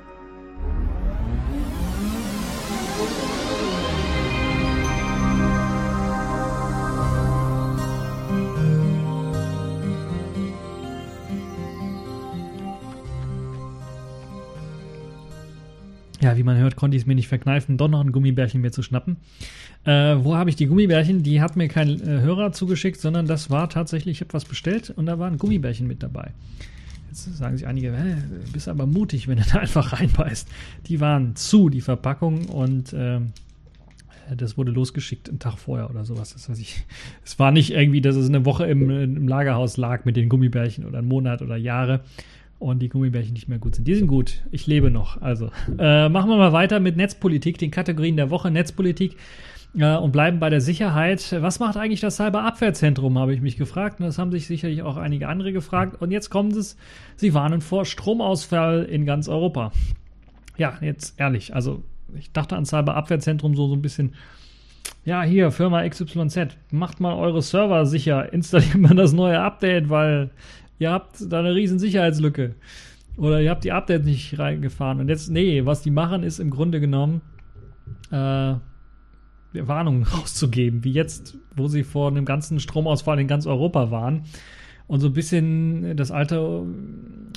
Ja, wie man hört, konnte ich es mir nicht verkneifen, doch noch ein Gummibärchen mir zu schnappen. Äh, wo habe ich die Gummibärchen? Die hat mir kein äh, Hörer zugeschickt, sondern das war tatsächlich, ich habe was bestellt und da waren Gummibärchen mit dabei. Jetzt sagen sich einige, hä, bist aber mutig, wenn du da einfach reinbeißt. Die waren zu, die Verpackung, und äh, das wurde losgeschickt einen Tag vorher oder sowas. Das weiß ich. Es war nicht irgendwie, dass es eine Woche im, im Lagerhaus lag mit den Gummibärchen oder einen Monat oder Jahre und die Gummibärchen nicht mehr gut sind. Die sind gut. Ich lebe noch. Also äh, machen wir mal weiter mit Netzpolitik, den Kategorien der Woche Netzpolitik äh, und bleiben bei der Sicherheit. Was macht eigentlich das Cyberabwehrzentrum, habe ich mich gefragt. Und das haben sich sicherlich auch einige andere gefragt. Und jetzt kommt es, sie warnen vor Stromausfall in ganz Europa. Ja, jetzt ehrlich, also ich dachte an Cyberabwehrzentrum so, so ein bisschen ja, hier, Firma XYZ, macht mal eure Server sicher, installiert mal das neue Update, weil ihr habt da eine riesen Sicherheitslücke. Oder ihr habt die Updates nicht reingefahren. Und jetzt, nee, was die machen, ist im Grunde genommen äh, Warnungen rauszugeben, wie jetzt, wo sie vor einem ganzen Stromausfall in ganz Europa waren. Und so ein bisschen das alte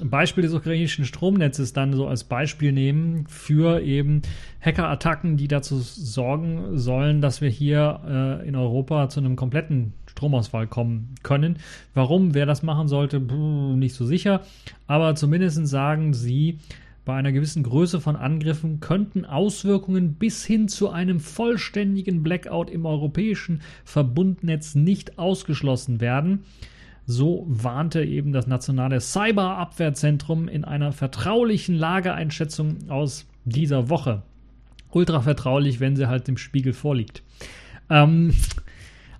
Beispiel des ukrainischen Stromnetzes dann so als Beispiel nehmen für eben Hackerattacken, die dazu sorgen sollen, dass wir hier äh, in Europa zu einem kompletten Stromausfall kommen können. Warum, wer das machen sollte, nicht so sicher. Aber zumindest sagen sie, bei einer gewissen Größe von Angriffen könnten Auswirkungen bis hin zu einem vollständigen Blackout im europäischen Verbundnetz nicht ausgeschlossen werden. So warnte eben das nationale Cyberabwehrzentrum in einer vertraulichen Lageeinschätzung aus dieser Woche. Ultra vertraulich, wenn sie halt dem Spiegel vorliegt. Ähm,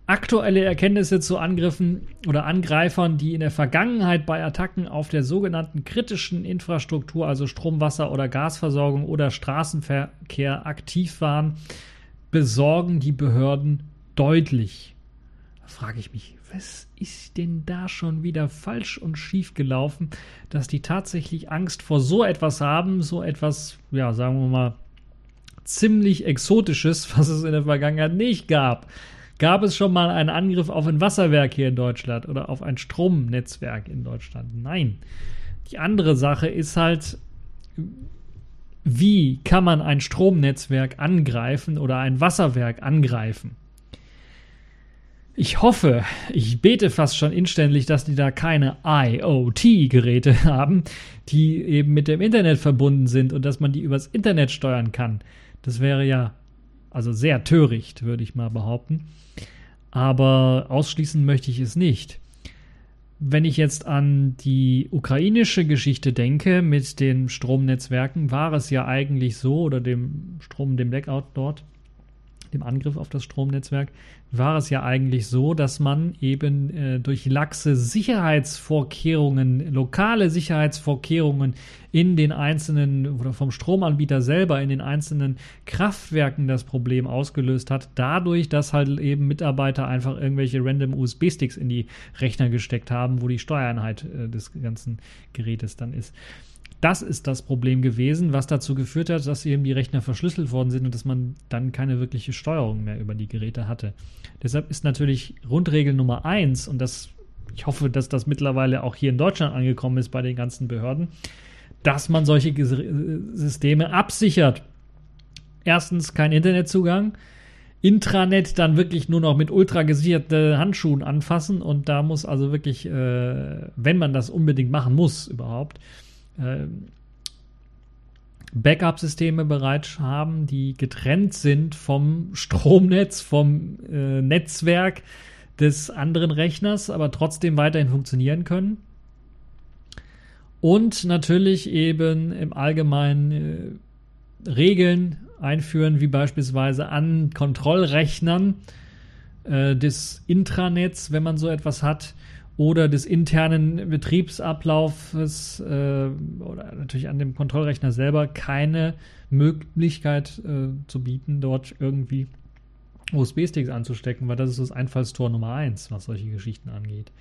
aktuelle Erkenntnisse zu Angriffen oder Angreifern, die in der Vergangenheit bei Attacken auf der sogenannten kritischen Infrastruktur, also Strom, Wasser oder Gasversorgung oder Straßenverkehr aktiv waren, besorgen die Behörden deutlich. Da frage ich mich, was ist denn da schon wieder falsch und schief gelaufen, dass die tatsächlich Angst vor so etwas haben, so etwas, ja, sagen wir mal, ziemlich exotisches, was es in der Vergangenheit nicht gab. Gab es schon mal einen Angriff auf ein Wasserwerk hier in Deutschland oder auf ein Stromnetzwerk in Deutschland? Nein. Die andere Sache ist halt, wie kann man ein Stromnetzwerk angreifen oder ein Wasserwerk angreifen? Ich hoffe, ich bete fast schon inständig, dass die da keine IoT-Geräte haben, die eben mit dem Internet verbunden sind und dass man die übers Internet steuern kann. Das wäre ja also sehr töricht, würde ich mal behaupten aber ausschließen möchte ich es nicht. Wenn ich jetzt an die ukrainische Geschichte denke mit den Stromnetzwerken, war es ja eigentlich so, oder dem Strom, dem Blackout dort, dem Angriff auf das Stromnetzwerk, war es ja eigentlich so, dass man eben äh, durch laxe Sicherheitsvorkehrungen, lokale Sicherheitsvorkehrungen in den einzelnen oder vom Stromanbieter selber in den einzelnen Kraftwerken das Problem ausgelöst hat, dadurch, dass halt eben Mitarbeiter einfach irgendwelche random USB-Sticks in die Rechner gesteckt haben, wo die Steuereinheit äh, des ganzen Gerätes dann ist. Das ist das Problem gewesen, was dazu geführt hat, dass eben die Rechner verschlüsselt worden sind und dass man dann keine wirkliche Steuerung mehr über die Geräte hatte. Deshalb ist natürlich Grundregel Nummer eins, und das, ich hoffe, dass das mittlerweile auch hier in Deutschland angekommen ist bei den ganzen Behörden, dass man solche Systeme absichert. Erstens kein Internetzugang. Intranet dann wirklich nur noch mit ultra gesicherten Handschuhen anfassen und da muss also wirklich, äh, wenn man das unbedingt machen muss überhaupt, äh, Backup-Systeme bereit haben, die getrennt sind vom Stromnetz, vom äh, Netzwerk des anderen Rechners, aber trotzdem weiterhin funktionieren können. Und natürlich eben im Allgemeinen äh, Regeln einführen, wie beispielsweise an Kontrollrechnern äh, des Intranets, wenn man so etwas hat, oder des internen Betriebsablaufes äh, oder natürlich an dem Kontrollrechner selber keine Möglichkeit äh, zu bieten, dort irgendwie USB-Sticks anzustecken, weil das ist das Einfallstor Nummer eins, was solche Geschichten angeht.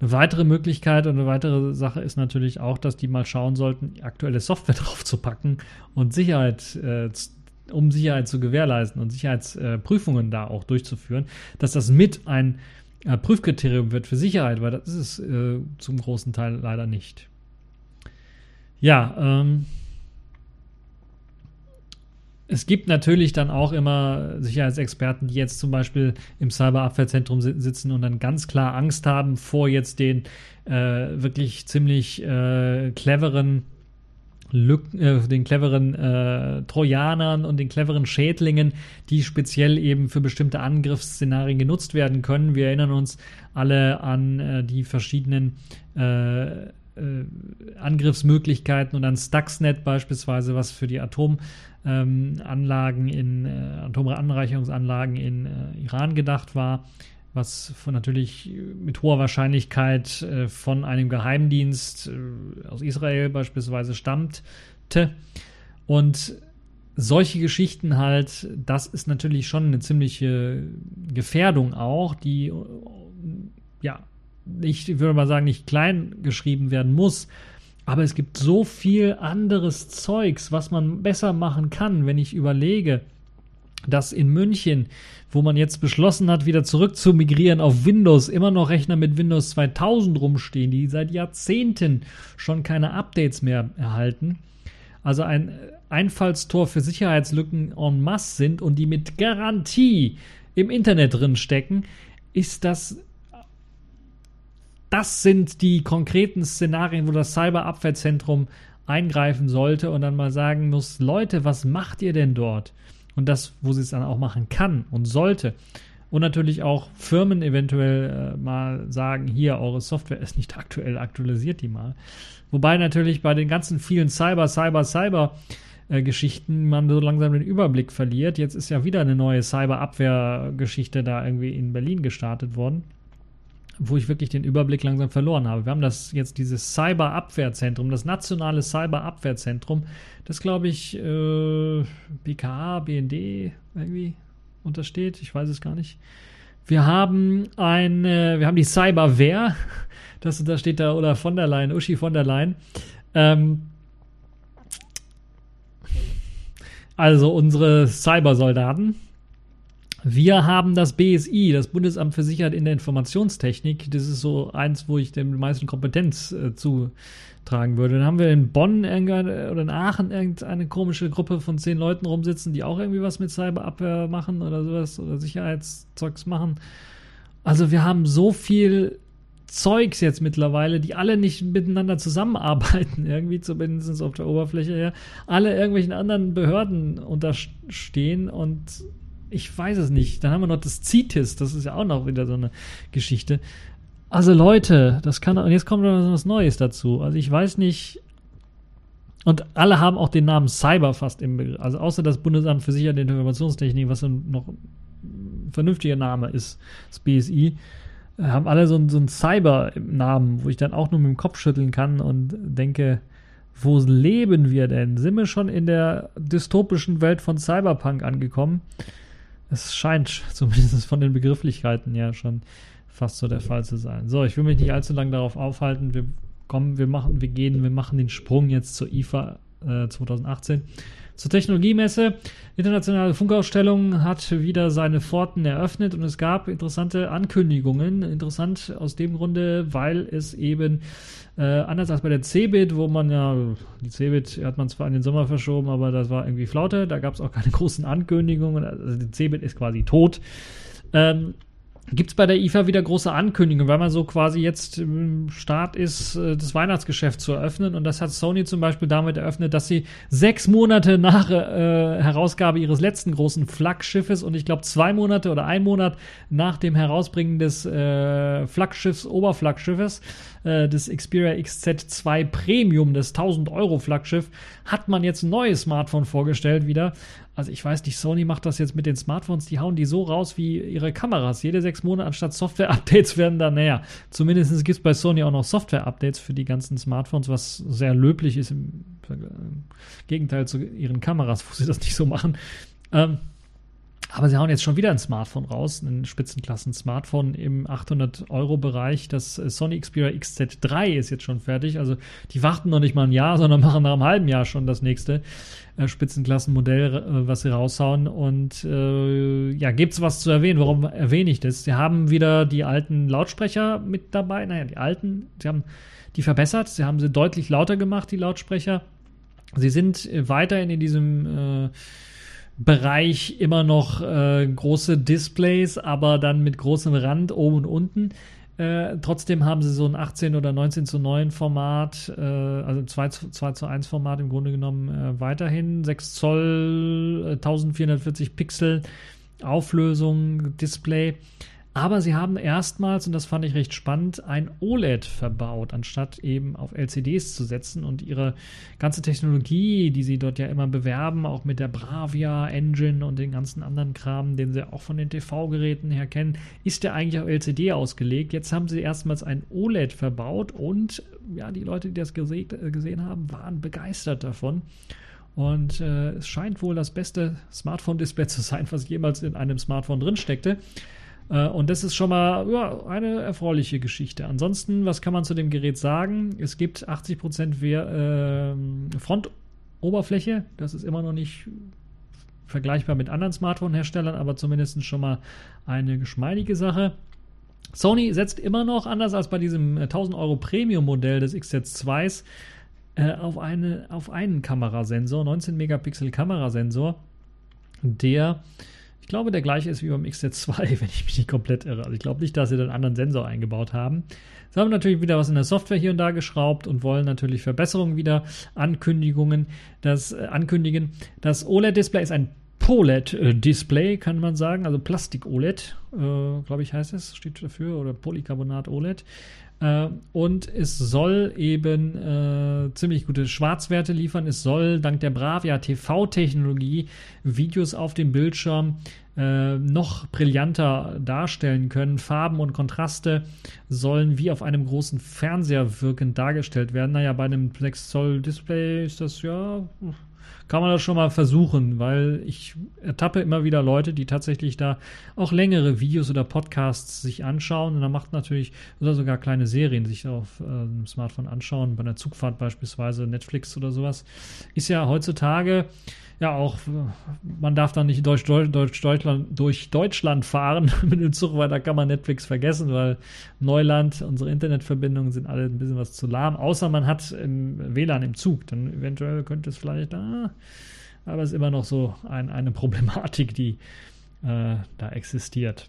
Eine weitere Möglichkeit und eine weitere Sache ist natürlich auch, dass die mal schauen sollten, aktuelle Software draufzupacken und Sicherheit, äh, um Sicherheit zu gewährleisten und Sicherheitsprüfungen da auch durchzuführen, dass das mit ein äh, Prüfkriterium wird für Sicherheit, weil das ist es äh, zum großen Teil leider nicht. Ja, ähm, es gibt natürlich dann auch immer Sicherheitsexperten, die jetzt zum Beispiel im Cyberabwehrzentrum sitzen und dann ganz klar Angst haben vor jetzt den äh, wirklich ziemlich äh, cleveren Lücken, äh, den cleveren äh, Trojanern und den cleveren Schädlingen, die speziell eben für bestimmte Angriffsszenarien genutzt werden können. Wir erinnern uns alle an äh, die verschiedenen äh, äh, Angriffsmöglichkeiten und an Stuxnet beispielsweise, was für die Atomanlagen ähm, in äh, Atomanreicherungsanlagen in Iran gedacht war was von natürlich mit hoher Wahrscheinlichkeit äh, von einem Geheimdienst äh, aus Israel beispielsweise stammte. Und solche Geschichten halt, das ist natürlich schon eine ziemliche Gefährdung auch, die ja ich würde mal sagen, nicht klein geschrieben werden muss. Aber es gibt so viel anderes Zeugs, was man besser machen kann, wenn ich überlege, dass in München, wo man jetzt beschlossen hat, wieder zurück zu migrieren auf Windows, immer noch Rechner mit Windows 2000 rumstehen, die seit Jahrzehnten schon keine Updates mehr erhalten. Also ein Einfallstor für Sicherheitslücken en masse sind und die mit Garantie im Internet drin stecken, ist das das sind die konkreten Szenarien, wo das Cyberabwehrzentrum eingreifen sollte und dann mal sagen muss, Leute, was macht ihr denn dort? Und das, wo sie es dann auch machen kann und sollte. Und natürlich auch Firmen eventuell äh, mal sagen, hier, eure Software ist nicht aktuell, aktualisiert die mal. Wobei natürlich bei den ganzen vielen Cyber, Cyber, Cyber äh, Geschichten man so langsam den Überblick verliert. Jetzt ist ja wieder eine neue Cyber-Abwehr-Geschichte da irgendwie in Berlin gestartet worden wo ich wirklich den Überblick langsam verloren habe. Wir haben das jetzt dieses Cyberabwehrzentrum, das nationale Cyberabwehrzentrum, das glaube ich äh, BKA, BND irgendwie untersteht. Ich weiß es gar nicht. Wir haben ein, äh, wir haben die Cyberwehr. Das, da steht da oder von der Leyen, Uschi von der Leyen. Ähm, also unsere Cybersoldaten, wir haben das BSI, das Bundesamt für Sicherheit in der Informationstechnik. Das ist so eins, wo ich dem meisten Kompetenz äh, zutragen würde. Dann haben wir in Bonn oder in Aachen irgendeine komische Gruppe von zehn Leuten rumsitzen, die auch irgendwie was mit Cyberabwehr machen oder sowas oder Sicherheitszeugs machen. Also wir haben so viel Zeugs jetzt mittlerweile, die alle nicht miteinander zusammenarbeiten, irgendwie zumindest auf der Oberfläche her, alle irgendwelchen anderen Behörden unterstehen und ich weiß es nicht. Dann haben wir noch das CITES, das ist ja auch noch wieder so eine Geschichte. Also Leute, das kann, und jetzt kommt noch was Neues dazu. Also ich weiß nicht, Und alle haben auch den Namen Cyber fast im Begriff. Also außer das Bundesamt für Sicherheit und Informationstechnik, was noch ein vernünftiger Name ist, das BSI, äh, haben alle so, so einen Cyber-Namen, wo ich dann auch nur mit dem Kopf schütteln kann und denke, wo leben wir denn? Sind wir schon in der dystopischen Welt von Cyberpunk angekommen? Es scheint zumindest von den Begrifflichkeiten ja schon fast so der Fall zu sein. So, ich will mich nicht allzu lange darauf aufhalten. Wir kommen, wir machen, wir gehen, wir machen den Sprung jetzt zur IFA äh, 2018. Zur Technologiemesse. Internationale Funkausstellung hat wieder seine Pforten eröffnet und es gab interessante Ankündigungen. Interessant aus dem Grunde, weil es eben äh, anders als bei der CeBIT, wo man ja, die CeBIT hat man zwar in den Sommer verschoben, aber das war irgendwie Flaute, da gab es auch keine großen Ankündigungen. Also die CeBIT ist quasi tot. Ähm, Gibt es bei der IFA wieder große Ankündigungen, weil man so quasi jetzt im Start ist, äh, das Weihnachtsgeschäft zu eröffnen. Und das hat Sony zum Beispiel damit eröffnet, dass sie sechs Monate nach äh, Herausgabe ihres letzten großen Flaggschiffes und ich glaube zwei Monate oder ein Monat nach dem Herausbringen des äh, Flaggschiffs, Oberflaggschiffes, äh, des Xperia XZ2 Premium, das 1000 Euro Flaggschiff, hat man jetzt ein neues Smartphone vorgestellt wieder. Also ich weiß nicht, Sony macht das jetzt mit den Smartphones, die hauen die so raus wie ihre Kameras. Jede sechs Monate anstatt Software-Updates werden da näher. Zumindest gibt es bei Sony auch noch Software-Updates für die ganzen Smartphones, was sehr löblich ist im Gegenteil zu ihren Kameras, wo sie das nicht so machen. Ähm, aber sie hauen jetzt schon wieder ein Smartphone raus, ein Spitzenklassen-Smartphone im 800-Euro-Bereich. Das äh, Sony Xperia XZ3 ist jetzt schon fertig. Also die warten noch nicht mal ein Jahr, sondern machen nach einem halben Jahr schon das nächste äh, Spitzenklassenmodell, äh, was sie raushauen. Und äh, ja, gibt es was zu erwähnen? Warum erwähne ich das? Sie haben wieder die alten Lautsprecher mit dabei. Naja, die alten, sie haben die verbessert. Sie haben sie deutlich lauter gemacht, die Lautsprecher. Sie sind weiterhin in diesem äh, Bereich immer noch äh, große Displays, aber dann mit großem Rand oben und unten. Äh, trotzdem haben sie so ein 18 oder 19 zu 9 Format, äh, also 2 zu, 2 zu 1 Format im Grunde genommen äh, weiterhin. 6 Zoll, 1440 äh, Pixel Auflösung, Display. Aber sie haben erstmals, und das fand ich recht spannend, ein OLED verbaut, anstatt eben auf LCDs zu setzen. Und ihre ganze Technologie, die sie dort ja immer bewerben, auch mit der Bravia Engine und den ganzen anderen Kram, den sie auch von den TV-Geräten her kennen, ist ja eigentlich auf LCD ausgelegt. Jetzt haben sie erstmals ein OLED verbaut und ja, die Leute, die das gesehen, haben, waren begeistert davon. Und äh, es scheint wohl das beste Smartphone-Display zu sein, was jemals in einem Smartphone drin steckte. Äh, und das ist schon mal ja, eine erfreuliche Geschichte. Ansonsten, was kann man zu dem Gerät sagen? Es gibt 80% äh, Frontoberfläche. Das ist immer noch nicht vergleichbar mit anderen Smartphone-Herstellern, aber zumindest schon mal eine geschmeidige Sache. Sony setzt immer noch, anders als bei diesem 1000 äh, Euro Premium-Modell des XZ2s, äh, auf, eine, auf einen Kamerasensor, 19 Megapixel Kamerasensor, der ich glaube, der gleiche ist wie beim XZ2, wenn ich mich nicht komplett irre. Also ich glaube nicht, dass sie den anderen Sensor eingebaut haben. Sie haben natürlich wieder was in der Software hier und da geschraubt und wollen natürlich Verbesserungen wieder Ankündigungen, das äh, ankündigen. Das OLED-Display ist ein POLED-Display, kann man sagen, also Plastik-OLED, äh, glaube ich, heißt es, steht dafür, oder Polycarbonat-OLED. Äh, und es soll eben äh, ziemlich gute Schwarzwerte liefern. Es soll dank der Bravia TV-Technologie Videos auf dem Bildschirm äh, noch brillanter darstellen können. Farben und Kontraste sollen wie auf einem großen Fernseher wirkend dargestellt werden. Naja, bei einem 6 Zoll Display ist das ja kann man das schon mal versuchen, weil ich ertappe immer wieder Leute, die tatsächlich da auch längere Videos oder Podcasts sich anschauen und dann macht natürlich oder sogar kleine Serien sich auf äh, dem Smartphone anschauen, bei einer Zugfahrt beispielsweise Netflix oder sowas. Ist ja heutzutage ja auch, man darf dann nicht durch, durch, Deutschland, durch Deutschland fahren mit dem Zug, weil da kann man Netflix vergessen, weil Neuland, unsere Internetverbindungen sind alle ein bisschen was zu lahm, außer man hat im WLAN im Zug, dann eventuell könnte es vielleicht, ah, aber es ist immer noch so ein, eine Problematik, die äh, da existiert.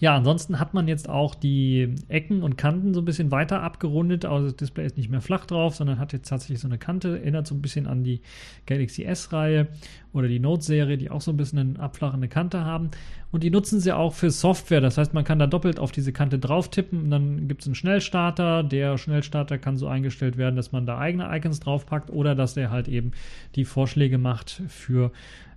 Ja, ansonsten hat man jetzt auch die Ecken und Kanten so ein bisschen weiter abgerundet. Also das Display ist nicht mehr flach drauf, sondern hat jetzt tatsächlich so eine Kante. Erinnert so ein bisschen an die Galaxy S-Reihe oder die Note-Serie, die auch so ein bisschen eine abflachende Kante haben. Und die nutzen sie auch für Software. Das heißt, man kann da doppelt auf diese Kante drauf tippen und dann gibt es einen Schnellstarter. Der Schnellstarter kann so eingestellt werden, dass man da eigene Icons draufpackt oder dass der halt eben die Vorschläge macht für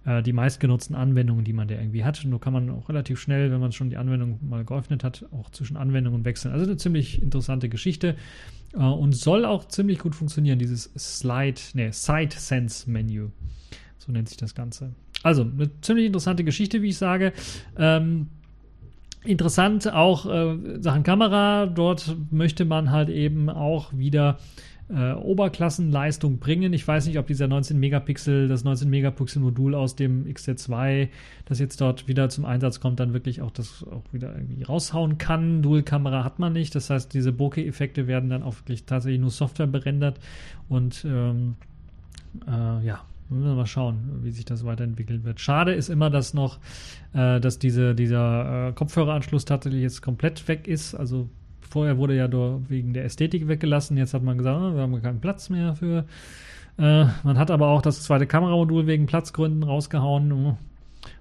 äh, die meistgenutzten Anwendungen, die man da irgendwie hat. Und so kann man auch relativ schnell, wenn man schon die Anwendung mal geöffnet hat, auch zwischen Anwendungen wechseln. Also eine ziemlich interessante Geschichte äh, und soll auch ziemlich gut funktionieren, dieses Slide, nee, Side Sense Menü. So nennt sich das Ganze. Also, eine ziemlich interessante Geschichte, wie ich sage. Ähm, interessant auch äh, Sachen Kamera. Dort möchte man halt eben auch wieder äh, Oberklassenleistung bringen. Ich weiß nicht, ob dieser 19 Megapixel, das 19 Megapixel Modul aus dem XZ2, das jetzt dort wieder zum Einsatz kommt, dann wirklich auch das auch wieder irgendwie raushauen kann. Dual-Kamera hat man nicht. Das heißt, diese Bokeh-Effekte werden dann auch wirklich tatsächlich nur Software berendert und ähm, äh, ja, müssen wir mal schauen, wie sich das weiterentwickeln wird. Schade ist immer, dass noch, äh, dass diese, dieser äh, Kopfhöreranschluss tatsächlich jetzt komplett weg ist. Also Vorher wurde ja wegen der Ästhetik weggelassen. Jetzt hat man gesagt, oh, wir haben keinen Platz mehr für. Äh, man hat aber auch das zweite Kameramodul wegen Platzgründen rausgehauen oh,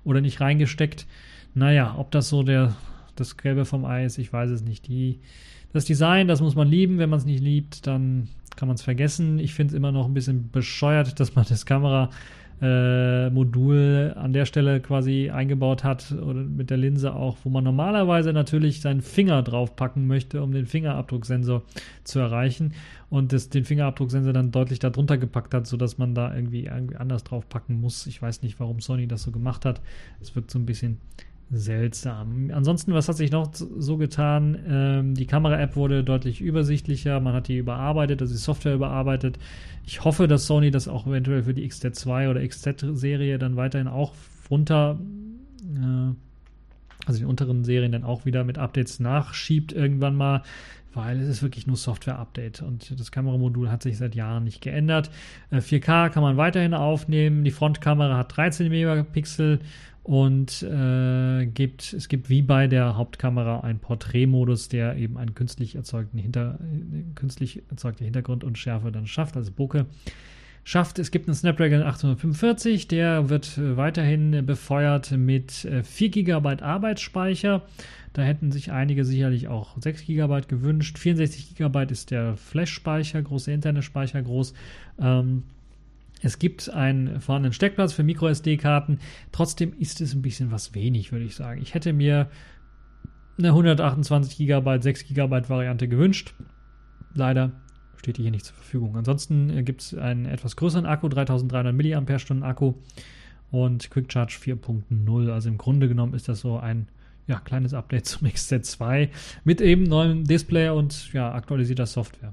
oder nicht reingesteckt. Naja, ob das so der, das Gelbe vom Ei ist, ich weiß es nicht. Die, das Design, das muss man lieben. Wenn man es nicht liebt, dann kann man es vergessen. Ich finde es immer noch ein bisschen bescheuert, dass man das Kamera äh, Modul an der Stelle quasi eingebaut hat oder mit der Linse auch, wo man normalerweise natürlich seinen Finger draufpacken möchte, um den Fingerabdrucksensor zu erreichen und das, den Fingerabdrucksensor dann deutlich darunter gepackt hat, sodass man da irgendwie, irgendwie anders draufpacken muss. Ich weiß nicht, warum Sony das so gemacht hat. Es wirkt so ein bisschen seltsam. Ansonsten, was hat sich noch so getan? Ähm, die Kamera-App wurde deutlich übersichtlicher, man hat die überarbeitet, also die Software überarbeitet. Ich hoffe, dass Sony das auch eventuell für die XZ2 oder XZ-Serie dann weiterhin auch runter, äh, also die unteren Serien dann auch wieder mit Updates nachschiebt irgendwann mal, weil es ist wirklich nur Software-Update und das Kameramodul hat sich seit Jahren nicht geändert. Äh, 4K kann man weiterhin aufnehmen, die Frontkamera hat 13 Megapixel und äh, gibt, es gibt wie bei der Hauptkamera einen Porträtmodus, der eben einen künstlich erzeugten Hinter, künstlich erzeugte Hintergrund und Schärfe dann schafft, also Bokeh schafft. Es gibt einen Snapdragon 845, der wird äh, weiterhin befeuert mit äh, 4 GB Arbeitsspeicher. Da hätten sich einige sicherlich auch 6 GB gewünscht. 64 GB ist der Flash-Speicher, große interne Speicher groß. Ähm, es gibt einen vorhandenen Steckplatz für MicroSD-Karten. Trotzdem ist es ein bisschen was wenig, würde ich sagen. Ich hätte mir eine 128 GB, 6 GB Variante gewünscht. Leider steht die hier nicht zur Verfügung. Ansonsten äh, gibt es einen etwas größeren Akku, 3300 mAh Akku und Quick Charge 4.0. Also im Grunde genommen ist das so ein ja, kleines Update zum XZ2 mit eben neuem Display und ja, aktualisierter Software.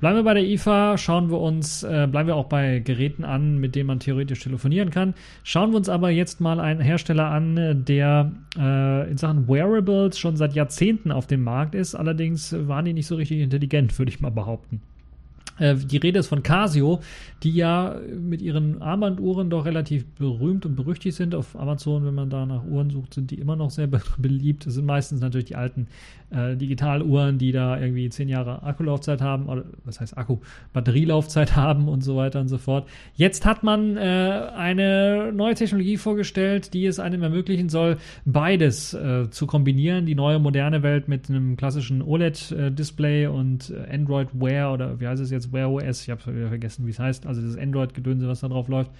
Bleiben wir bei der IFA, schauen wir uns, äh, bleiben wir auch bei Geräten an, mit denen man theoretisch telefonieren kann. Schauen wir uns aber jetzt mal einen Hersteller an, der äh, in Sachen Wearables schon seit Jahrzehnten auf dem Markt ist. Allerdings waren die nicht so richtig intelligent, würde ich mal behaupten. Äh, die Rede ist von Casio, die ja mit ihren Armbanduhren doch relativ berühmt und berüchtigt sind. Auf Amazon, wenn man da nach Uhren sucht, sind die immer noch sehr beliebt. Das sind meistens natürlich die alten äh, Digitaluhren, die da irgendwie zehn Jahre Akkulaufzeit haben, oder was heißt Akku, Batterielaufzeit haben und so weiter und so fort. Jetzt hat man äh, eine neue Technologie vorgestellt, die es einem ermöglichen soll, beides äh, zu kombinieren. Die neue moderne Welt mit einem klassischen OLED-Display und äh, Android Wear oder wie heißt es jetzt, Wear OS, ich habe vergessen, wie es heißt, also das Android-Gedönse, was da drauf läuft,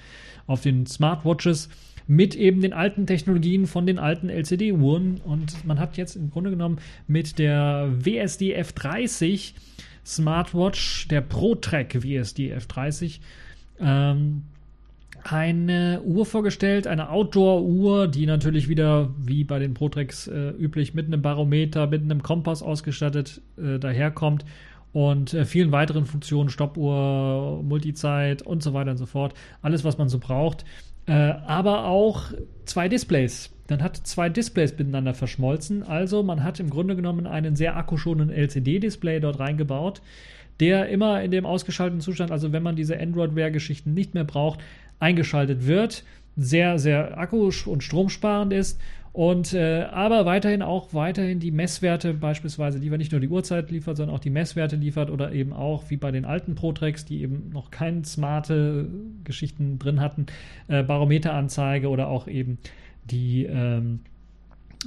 auf den Smartwatches mit eben den alten Technologien von den alten LCD-Uhren. Und man hat jetzt im Grunde genommen mit der WSD F30 Smartwatch, der ProTrack WSD F30, ähm, eine Uhr vorgestellt, eine Outdoor-Uhr, die natürlich wieder wie bei den ProTracks äh, üblich mit einem Barometer, mit einem Kompass ausgestattet äh, daherkommt und äh, vielen weiteren Funktionen, Stoppuhr, Multizeit und so weiter und so fort. Alles, was man so braucht. Äh, aber auch zwei Displays. Dann hat zwei Displays miteinander verschmolzen. Also man hat im Grunde genommen einen sehr akkuschonenden LCD-Display dort reingebaut, der immer in dem ausgeschalteten Zustand, also wenn man diese Android-Wear-Geschichten nicht mehr braucht, eingeschaltet wird. Sehr, sehr akku- und stromsparend ist Und äh, aber weiterhin auch weiterhin die Messwerte beispielsweise liefert, nicht nur die Uhrzeit liefert, sondern auch die Messwerte liefert oder eben auch wie bei den alten Pro-Tracks, die eben noch keine smarte Geschichten drin hatten, äh, Barometeranzeige oder auch eben die ähm,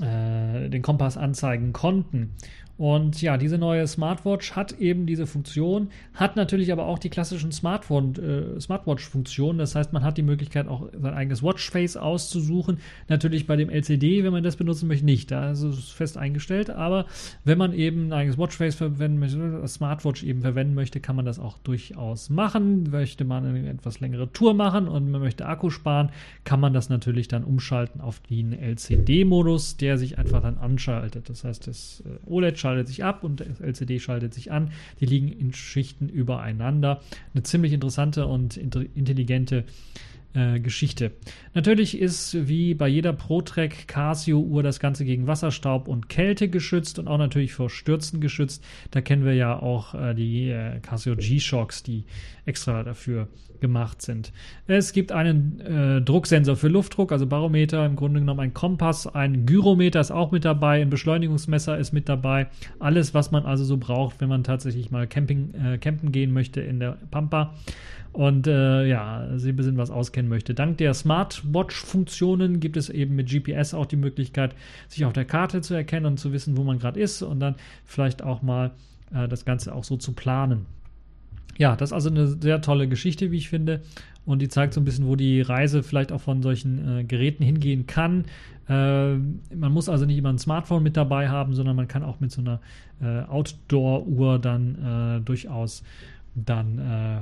äh, den Kompass anzeigen konnten. Und ja, diese neue Smartwatch hat eben diese Funktion, hat natürlich aber auch die klassischen Smartphone, äh, Smartwatch-Funktionen. Das heißt, man hat die Möglichkeit, auch sein eigenes Watchface auszusuchen. Natürlich bei dem LCD, wenn man das benutzen möchte, nicht. Da ist es fest eingestellt. Aber wenn man eben ein eigenes Watchface verwenden möchte, Smartwatch eben verwenden möchte, kann man das auch durchaus machen. Möchte man eine etwas längere Tour machen und man möchte Akku sparen, kann man das natürlich dann umschalten auf den LCD-Modus, der sich einfach dann anschaltet. Das heißt, das äh, OLED schaltet sich ab und das LCD schaltet sich an. Die liegen in Schichten übereinander. Eine ziemlich interessante und intelligente äh, Geschichte. Natürlich ist wie bei jeder ProTrack Casio-Uhr das Ganze gegen Wasserstaub und Kälte geschützt und auch natürlich vor Stürzen geschützt. Da kennen wir ja auch äh, die äh, Casio G-Shocks, die extra dafür gemacht sind. Es gibt einen äh, Drucksensor für Luftdruck, also Barometer, im Grunde genommen ein Kompass, ein Gyrometer ist auch mit dabei, ein Beschleunigungsmesser ist mit dabei. Alles, was man also so braucht, wenn man tatsächlich mal Camping, äh, campen gehen möchte in der Pampa und äh, ja, sie ein bisschen was auskennen möchte. Dank der Smartwatch-Funktionen gibt es eben mit GPS auch die Möglichkeit, sich auf der Karte zu erkennen und zu wissen, wo man gerade ist und dann vielleicht auch mal äh, das Ganze auch so zu planen. Ja, das ist also eine sehr tolle Geschichte, wie ich finde. Und die zeigt so ein bisschen, wo die Reise vielleicht auch von solchen äh, Geräten hingehen kann. Äh, man muss also nicht immer ein Smartphone mit dabei haben, sondern man kann auch mit so einer äh, Outdoor-Uhr dann äh, durchaus dann äh,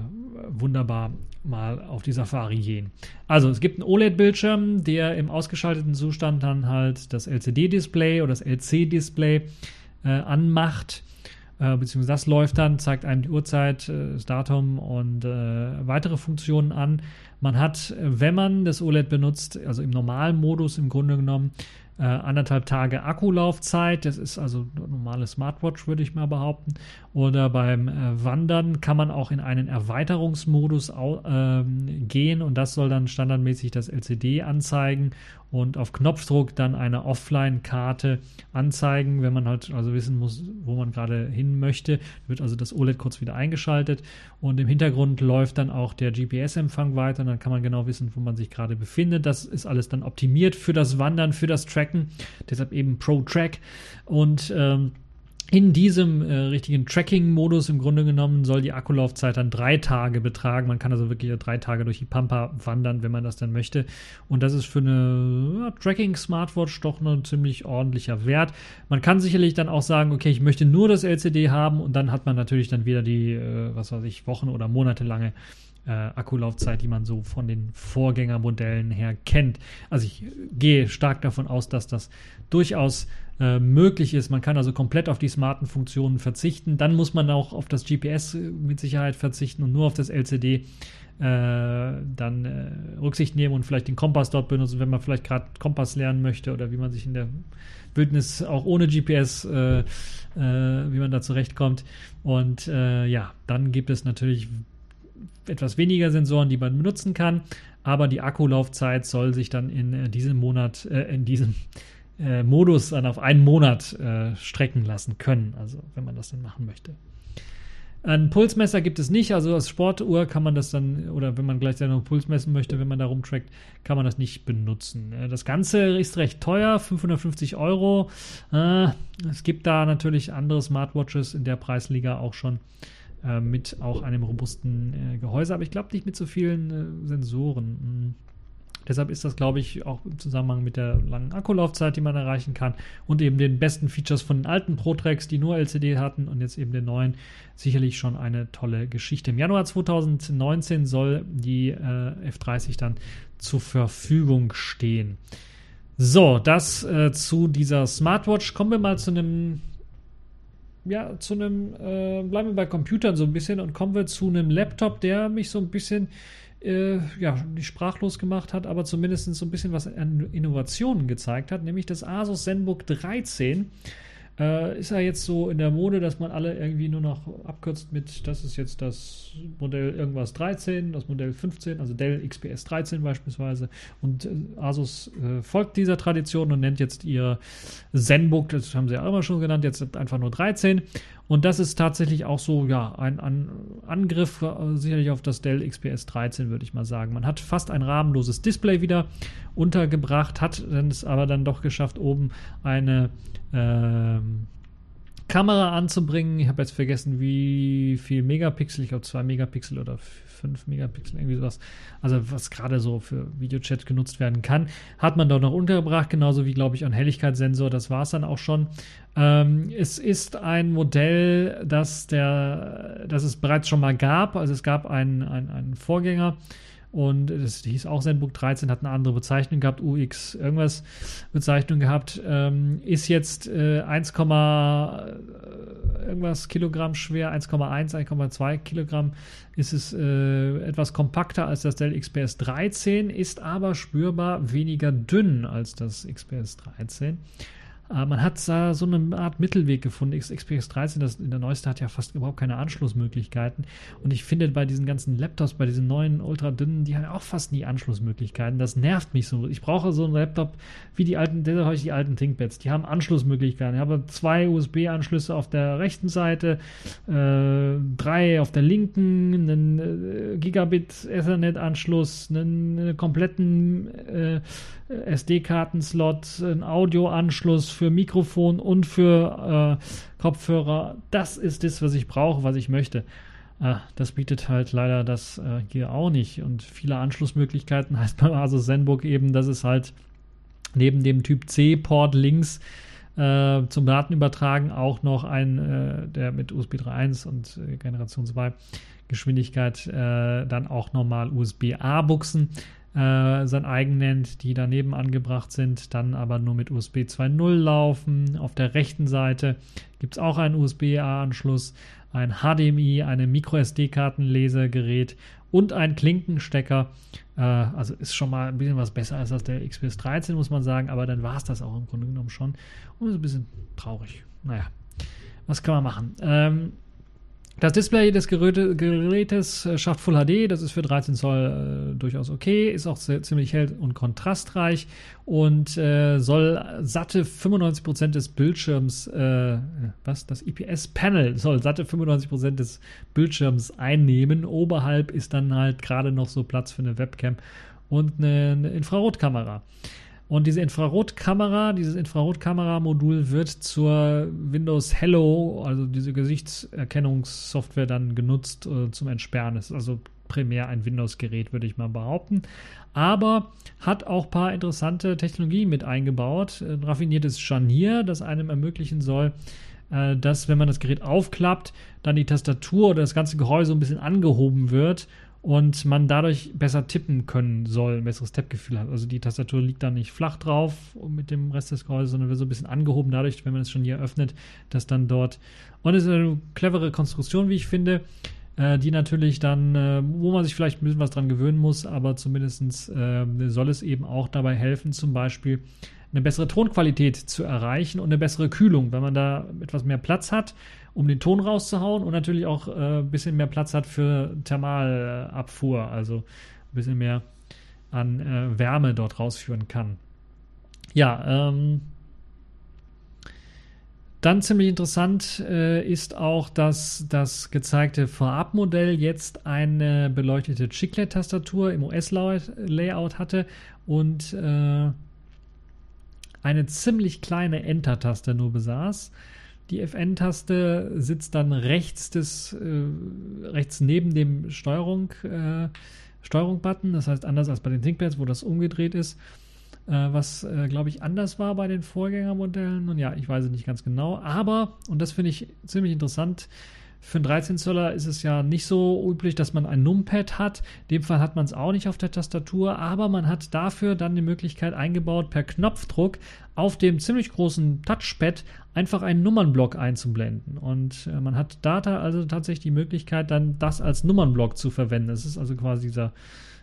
wunderbar mal auf die Safari gehen. Also es gibt einen OLED-Bildschirm, der im ausgeschalteten Zustand dann halt das LCD-Display oder das LC-Display äh, anmacht. Äh, beziehungsweise das läuft dann, zeigt einem die Uhrzeit, äh, das Datum und äh, weitere Funktionen an. Man hat, wenn man das OLED benutzt, also im normalen Modus im Grunde genommen, äh, anderthalb Tage Akkulaufzeit. Das ist also normale Smartwatch, würde ich mal behaupten. Oder beim äh, Wandern kann man auch in einen Erweiterungsmodus äh, gehen und das soll dann standardmäßig das LCD anzeigen und auf Knopfdruck dann eine Offline-Karte anzeigen, wenn man halt also wissen muss, wo man gerade hin möchte. Wird also das OLED kurz wieder eingeschaltet und im Hintergrund läuft dann auch der GPS-Empfang weiter und dann kann man genau wissen, wo man sich gerade befindet. Das ist alles dann optimiert für das Wandern, für das Tracken, deshalb eben Pro Track und ähm, in diesem äh, richtigen Tracking-Modus im Grunde genommen soll die Akkulaufzeit dann drei Tage betragen. Man kann also wirklich drei Tage durch die Pampa wandern, wenn man das dann möchte. Und das ist für eine ja, Tracking-Smartwatch doch ein ziemlich ordentlicher Wert. Man kann sicherlich dann auch sagen, okay, ich möchte nur das LCD haben und dann hat man natürlich dann wieder die, äh, was weiß ich, Wochen- oder monatelange äh, Akkulaufzeit, die man so von den Vorgängermodellen her kennt. Also ich gehe stark davon aus, dass das durchaus äh, möglich ist. Man kann also komplett auf die smarten Funktionen verzichten. Dann muss man auch auf das GPS äh, mit Sicherheit verzichten und nur auf das LCD äh, dann äh, Rücksicht nehmen und vielleicht den Kompass dort benutzen, wenn man vielleicht gerade Kompass lernen möchte oder wie man sich in der Wildnis auch ohne GPS, äh, äh, wie man da zurechtkommt. Und ja, dann gibt es natürlich etwas weniger Sensoren, die man benutzen kann, aber die Akkulaufzeit soll sich dann in diesem Monat, in diesem äh, Modus dann auf einen Monat äh, strecken lassen können, also wenn man das dann machen möchte. Ein Pulsmesser gibt es nicht, also als Sportuhr kann man das dann, oder wenn man gleichzeitig noch Puls messen möchte, wenn man da rumtrackt, kann man das nicht benutzen. Äh, das Ganze ist recht teuer, 550 Euro. Äh, es gibt da natürlich andere Smartwatches in der Preisliga auch schon äh, mit auch einem robusten Gehäuse, aber ich glaube nicht mit so vielen Sensoren. Deshalb ist das, glaube ich, auch im Zusammenhang mit der langen Akkulaufzeit, die man erreichen kann und eben den besten Features von den alten Pro-Tracks, die nur LCD hatten und jetzt eben den neuen, sicherlich schon eine tolle Geschichte. Im Januar 2019 soll die äh, F30 dann zur Verfügung stehen. So, das äh, zu dieser Smartwatch. Kommen wir mal zu einem ja, zu einem, äh, bleiben wir bei Computern so ein bisschen und kommen wir zu einem Laptop, der mich so ein bisschen äh, ja, nicht sprachlos gemacht hat, aber zumindest so ein bisschen was an Innovationen gezeigt hat, nämlich das Asus ZenBook 13. Äh, ist ja jetzt so in der Mode, dass man alle irgendwie nur noch abkürzt mit, das ist jetzt das Modell irgendwas 13, das Modell 15, also Dell XPS 13 beispielsweise. Und äh, Asus äh, folgt dieser Tradition und nennt jetzt ihr ZenBook, das haben sie ja immer schon genannt, jetzt einfach nur 13. Und das ist tatsächlich auch so, ja, ein, ein Angriff äh, sicherlich auf das Dell XPS 13, würde ich mal sagen. Man hat fast ein rahmenloses Display wieder untergebracht, hat es aber dann doch geschafft, oben eine ähm, Kamera anzubringen. Ich habe jetzt vergessen, wie viel Megapixel, ich glaube 2 Megapixel oder 5 Megapixel, irgendwie sowas. Also was gerade so für Videochat genutzt werden kann, hat man dort noch untergebracht, genauso wie, glaube ich, ein Helligkeitssensor. Das war es dann auch schon. Ähm, es ist ein Modell, das, der, das es bereits schon mal gab. Also es gab einen, einen, einen Vorgänger und das hieß auch ZenBook 13, hat eine andere Bezeichnung gehabt, UX irgendwas Bezeichnung gehabt, ähm, ist jetzt äh, 1, äh, irgendwas Kilogramm schwer, 1,1, 1,2 Kilogramm ist es äh, etwas kompakter als das Dell XPS 13, ist aber spürbar weniger dünn als das XPS 13. Äh, man hat da so eine Art Mittelweg gefunden. XPS 13, das in der neueste hat ja fast überhaupt keine Anschlussmöglichkeiten. Und ich finde bei diesen ganzen Laptops, bei diesen neuen ultra dünnen, die haben auch fast nie Anschlussmöglichkeiten. Das nervt mich so. Ich brauche so einen Laptop wie die alten, deshalb habe ich die alten ThinkPads. Die haben Anschlussmöglichkeiten. Ich habe zwei USB-Anschlüsse auf der rechten Seite, äh, drei auf der linken, einen äh, Gigabit Ethernet-Anschluss, einen, einen kompletten äh, SD-Karten-Slot, einen Audioanschluss für Mikrofon und für äh, Kopfhörer. Das ist das, was ich brauche, was ich möchte. Äh, das bietet halt leider das äh, hier auch nicht. Und viele Anschlussmöglichkeiten heißt beim Asus ZenBook eben, dass es halt neben dem Typ C-Port links äh, zum Datenübertragen auch noch ein, äh, der mit USB 3.1 und äh, Generation 2 Geschwindigkeit dann auch normal USB-A-Buchsen äh, sein eigen nennt, die daneben angebracht sind, dann aber nur mit USB 2.0 laufen. Auf der rechten Seite gibt es auch einen USB-A-Anschluss, ein HDMI, ein MicroSD-Kartenlesegerät und ein Klinkenstecker. Äh, also ist schon mal ein bisschen was besser als das der XPS 13, muss man sagen, aber dann war es das auch im Grunde genommen schon. Und ist ein bisschen traurig. Naja, was kann man machen? Ähm, das Display des Gerätes äh, schafft Full HD, das ist für 13 Zoll äh, durchaus okay, ist auch sehr, ziemlich hell und kontrastreich und äh, soll satte 95% des Bildschirms, äh, was, das IPS-Panel soll satte 95% des Bildschirms einnehmen. Oberhalb ist dann halt gerade noch so Platz für eine Webcam und eine, eine Infrarotkamera. Und diese Infrarotkamera, dieses Infrarotkamera-Modul wird zur Windows Hello, also diese Gesichtserkennungssoftware, dann genutzt äh, zum Entsperren. Das ist also primär ein Windows-Gerät, würde ich mal behaupten. Aber hat auch ein paar interessante Technologien mit eingebaut. Ein raffiniertes Scharnier, das einem ermöglichen soll, äh, dass, wenn man das Gerät aufklappt, dann die Tastatur oder das ganze Gehäuse ein bisschen angehoben wird und man dadurch besser tippen können soll, ein besseres Tippgefühl hat. Also die Tastatur liegt da nicht flach drauf mit dem Rest des Gehäuses, sondern wird so ein bisschen angehoben dadurch, wenn man es schon hier öffnet, dass dann dort. Und es ist eine clevere Konstruktion, wie ich finde, äh, die natürlich dann, äh, wo man sich vielleicht ein bisschen was dran gewöhnen muss, aber zumindest äh, soll es eben auch dabei helfen, zum Beispiel eine bessere Tonqualität zu erreichen und eine bessere Kühlung, wenn man da etwas mehr Platz hat um den Ton rauszuhauen und natürlich auch äh, ein bisschen mehr Platz hat für Thermalabfuhr, also ein bisschen mehr an äh, Wärme dort rausführen kann. Ja, ähm, dann ziemlich interessant äh, ist auch, dass das gezeigte Vorabmodell jetzt eine beleuchtete Chiclet-Tastatur im OS-Layout hatte und äh, eine ziemlich kleine Enter-Taste nur besaß. Die FN-Taste sitzt dann rechts des, äh, rechts neben dem Steuerung, äh, Steuerung-Button. Das heißt, anders als bei den ThinkPads, wo das umgedreht ist. Äh, was, äh, glaube ich, anders war bei den Vorgängermodellen. Und ja, ich weiß es nicht ganz genau. Aber, und das finde ich ziemlich interessant, für einen 13 Zoller ist es ja nicht so üblich, dass man ein Numpad hat. In dem Fall hat man es auch nicht auf der Tastatur, aber man hat dafür dann die Möglichkeit eingebaut, per Knopfdruck auf dem ziemlich großen Touchpad einfach einen Nummernblock einzublenden. Und äh, man hat da also tatsächlich die Möglichkeit, dann das als Nummernblock zu verwenden. Es ist also quasi dieser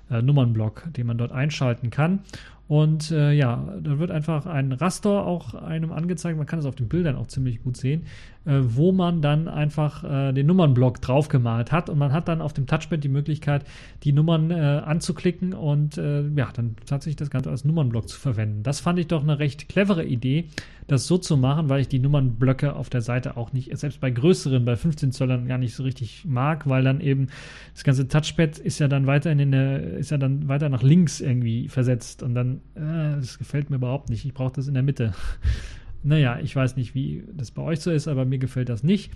äh, Nummernblock, den man dort einschalten kann. Und äh, ja, da wird einfach ein Raster auch einem angezeigt. Man kann es auf den Bildern auch ziemlich gut sehen, äh, wo man dann einfach äh, den Nummernblock draufgemalt hat. Und man hat dann auf dem Touchpad die Möglichkeit, die Nummern äh, anzuklicken und äh, ja, dann tatsächlich das Ganze als Nummernblock zu verwenden. Das fand ich doch eine recht clevere Idee, das so zu machen, weil ich die Nummernblöcke auf der Seite auch nicht, selbst bei größeren, bei 15 Zollern gar nicht so richtig mag, weil dann eben das ganze Touchpad ist ja dann weiter in der, ist ja dann weiter nach links irgendwie versetzt und dann äh, das gefällt mir überhaupt nicht. Ich brauche das in der Mitte. naja, ich weiß nicht, wie das bei euch so ist, aber mir gefällt das nicht.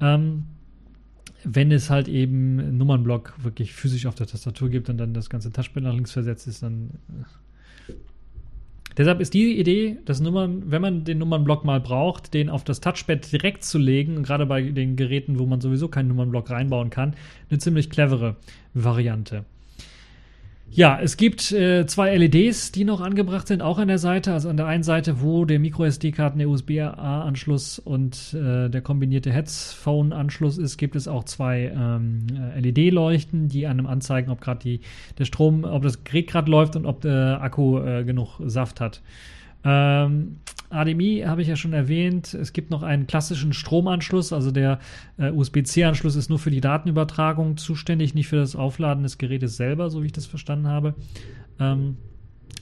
Ähm, wenn es halt eben Nummernblock wirklich physisch auf der Tastatur gibt und dann das ganze Touchpad nach links versetzt ist, dann. Deshalb ist die Idee, dass Nummern, wenn man den Nummernblock mal braucht, den auf das Touchpad direkt zu legen, gerade bei den Geräten, wo man sowieso keinen Nummernblock reinbauen kann, eine ziemlich clevere Variante. Ja, es gibt äh, zwei LEDs, die noch angebracht sind, auch an der Seite. Also an der einen Seite, wo der MicroSD-Karten, der USB-A-Anschluss und äh, der kombinierte Headphone-Anschluss ist, gibt es auch zwei ähm, äh, LED-Leuchten, die einem anzeigen, ob gerade der Strom, ob das Gerät gerade läuft und ob der Akku äh, genug Saft hat. Ähm, HDMI habe ich ja schon erwähnt. Es gibt noch einen klassischen Stromanschluss, also der äh, USB-C-Anschluss ist nur für die Datenübertragung zuständig, nicht für das Aufladen des Gerätes selber, so wie ich das verstanden habe. Ähm,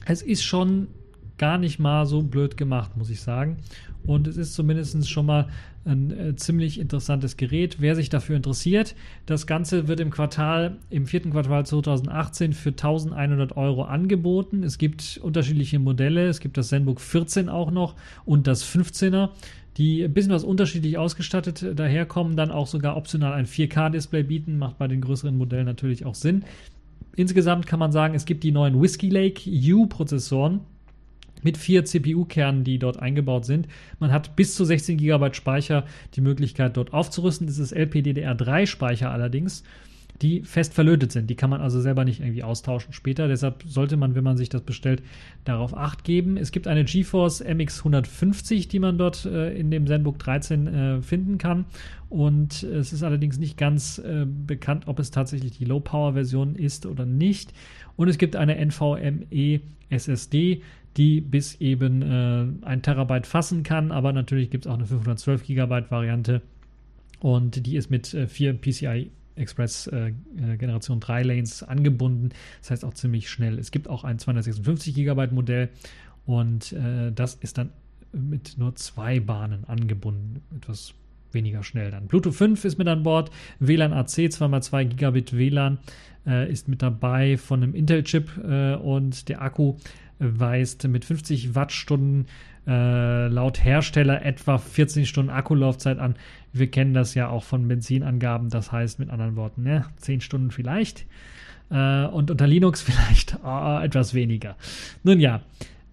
es ist schon gar nicht mal so blöd gemacht, muss ich sagen. Und es ist zumindest schon mal ein äh, ziemlich interessantes Gerät. Wer sich dafür interessiert, das Ganze wird im Quartal, im vierten Quartal 2018 für 1100 Euro angeboten. Es gibt unterschiedliche Modelle. Es gibt das ZenBook 14 auch noch und das 15er die ein bisschen was unterschiedlich ausgestattet daherkommen, dann auch sogar optional ein 4K-Display bieten, macht bei den größeren Modellen natürlich auch Sinn. Insgesamt kann man sagen, es gibt die neuen Whiskey Lake U-Prozessoren mit vier CPU-Kernen, die dort eingebaut sind. Man hat bis zu 16 GB Speicher die Möglichkeit dort aufzurüsten. Das ist LPDDR3-Speicher allerdings, die fest verlötet sind. Die kann man also selber nicht irgendwie austauschen später. Deshalb sollte man, wenn man sich das bestellt, darauf Acht geben. Es gibt eine GeForce MX 150, die man dort äh, in dem ZenBook 13 äh, finden kann. Und es ist allerdings nicht ganz äh, bekannt, ob es tatsächlich die Low-Power-Version ist oder nicht. Und es gibt eine NVMe SSD, die bis eben äh, ein Terabyte fassen kann, aber natürlich gibt es auch eine 512 Gigabyte Variante und die ist mit äh, vier PCI Express äh, äh Generation 3 Lanes angebunden. Das heißt auch ziemlich schnell. Es gibt auch ein 256 Gigabyte Modell und äh, das ist dann mit nur zwei Bahnen angebunden. Etwas weniger schnell dann. Bluetooth 5 ist mit an Bord, WLAN AC 2x2 Gigabit WLAN äh, ist mit dabei von einem Intel-Chip äh, und der Akku weist mit 50 Wattstunden äh, laut Hersteller etwa 14 Stunden Akkulaufzeit an. Wir kennen das ja auch von Benzinangaben, das heißt mit anderen Worten, ne, 10 Stunden vielleicht. Äh, und unter Linux vielleicht oh, etwas weniger. Nun ja,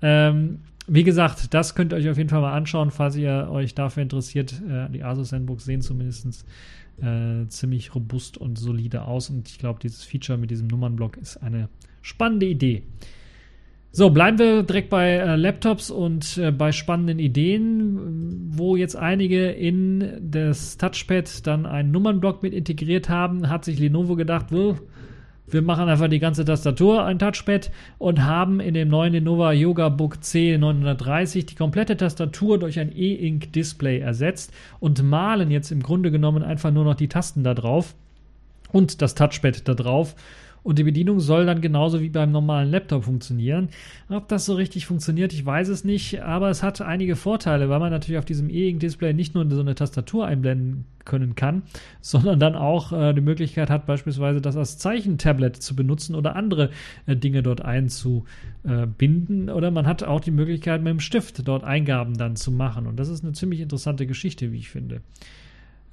ähm, wie gesagt, das könnt ihr euch auf jeden Fall mal anschauen, falls ihr euch dafür interessiert. Äh, die Asus Zenbooks sehen zumindest äh, ziemlich robust und solide aus und ich glaube, dieses Feature mit diesem Nummernblock ist eine spannende Idee. So, bleiben wir direkt bei äh, Laptops und äh, bei spannenden Ideen, wo jetzt einige in das Touchpad dann einen Nummernblock mit integriert haben, hat sich Lenovo gedacht, wir machen einfach die ganze Tastatur ein Touchpad und haben in dem neuen Lenovo Yoga Book C930 die komplette Tastatur durch ein E-Ink Display ersetzt und malen jetzt im Grunde genommen einfach nur noch die Tasten da drauf und das Touchpad da drauf und die Bedienung soll dann genauso wie beim normalen Laptop funktionieren. Ob das so richtig funktioniert, ich weiß es nicht, aber es hat einige Vorteile, weil man natürlich auf diesem E-Ink-Display nicht nur so eine Tastatur einblenden können kann, sondern dann auch äh, die Möglichkeit hat, beispielsweise das als Zeichentablet zu benutzen oder andere äh, Dinge dort einzubinden. Oder man hat auch die Möglichkeit, mit dem Stift dort Eingaben dann zu machen. Und das ist eine ziemlich interessante Geschichte, wie ich finde.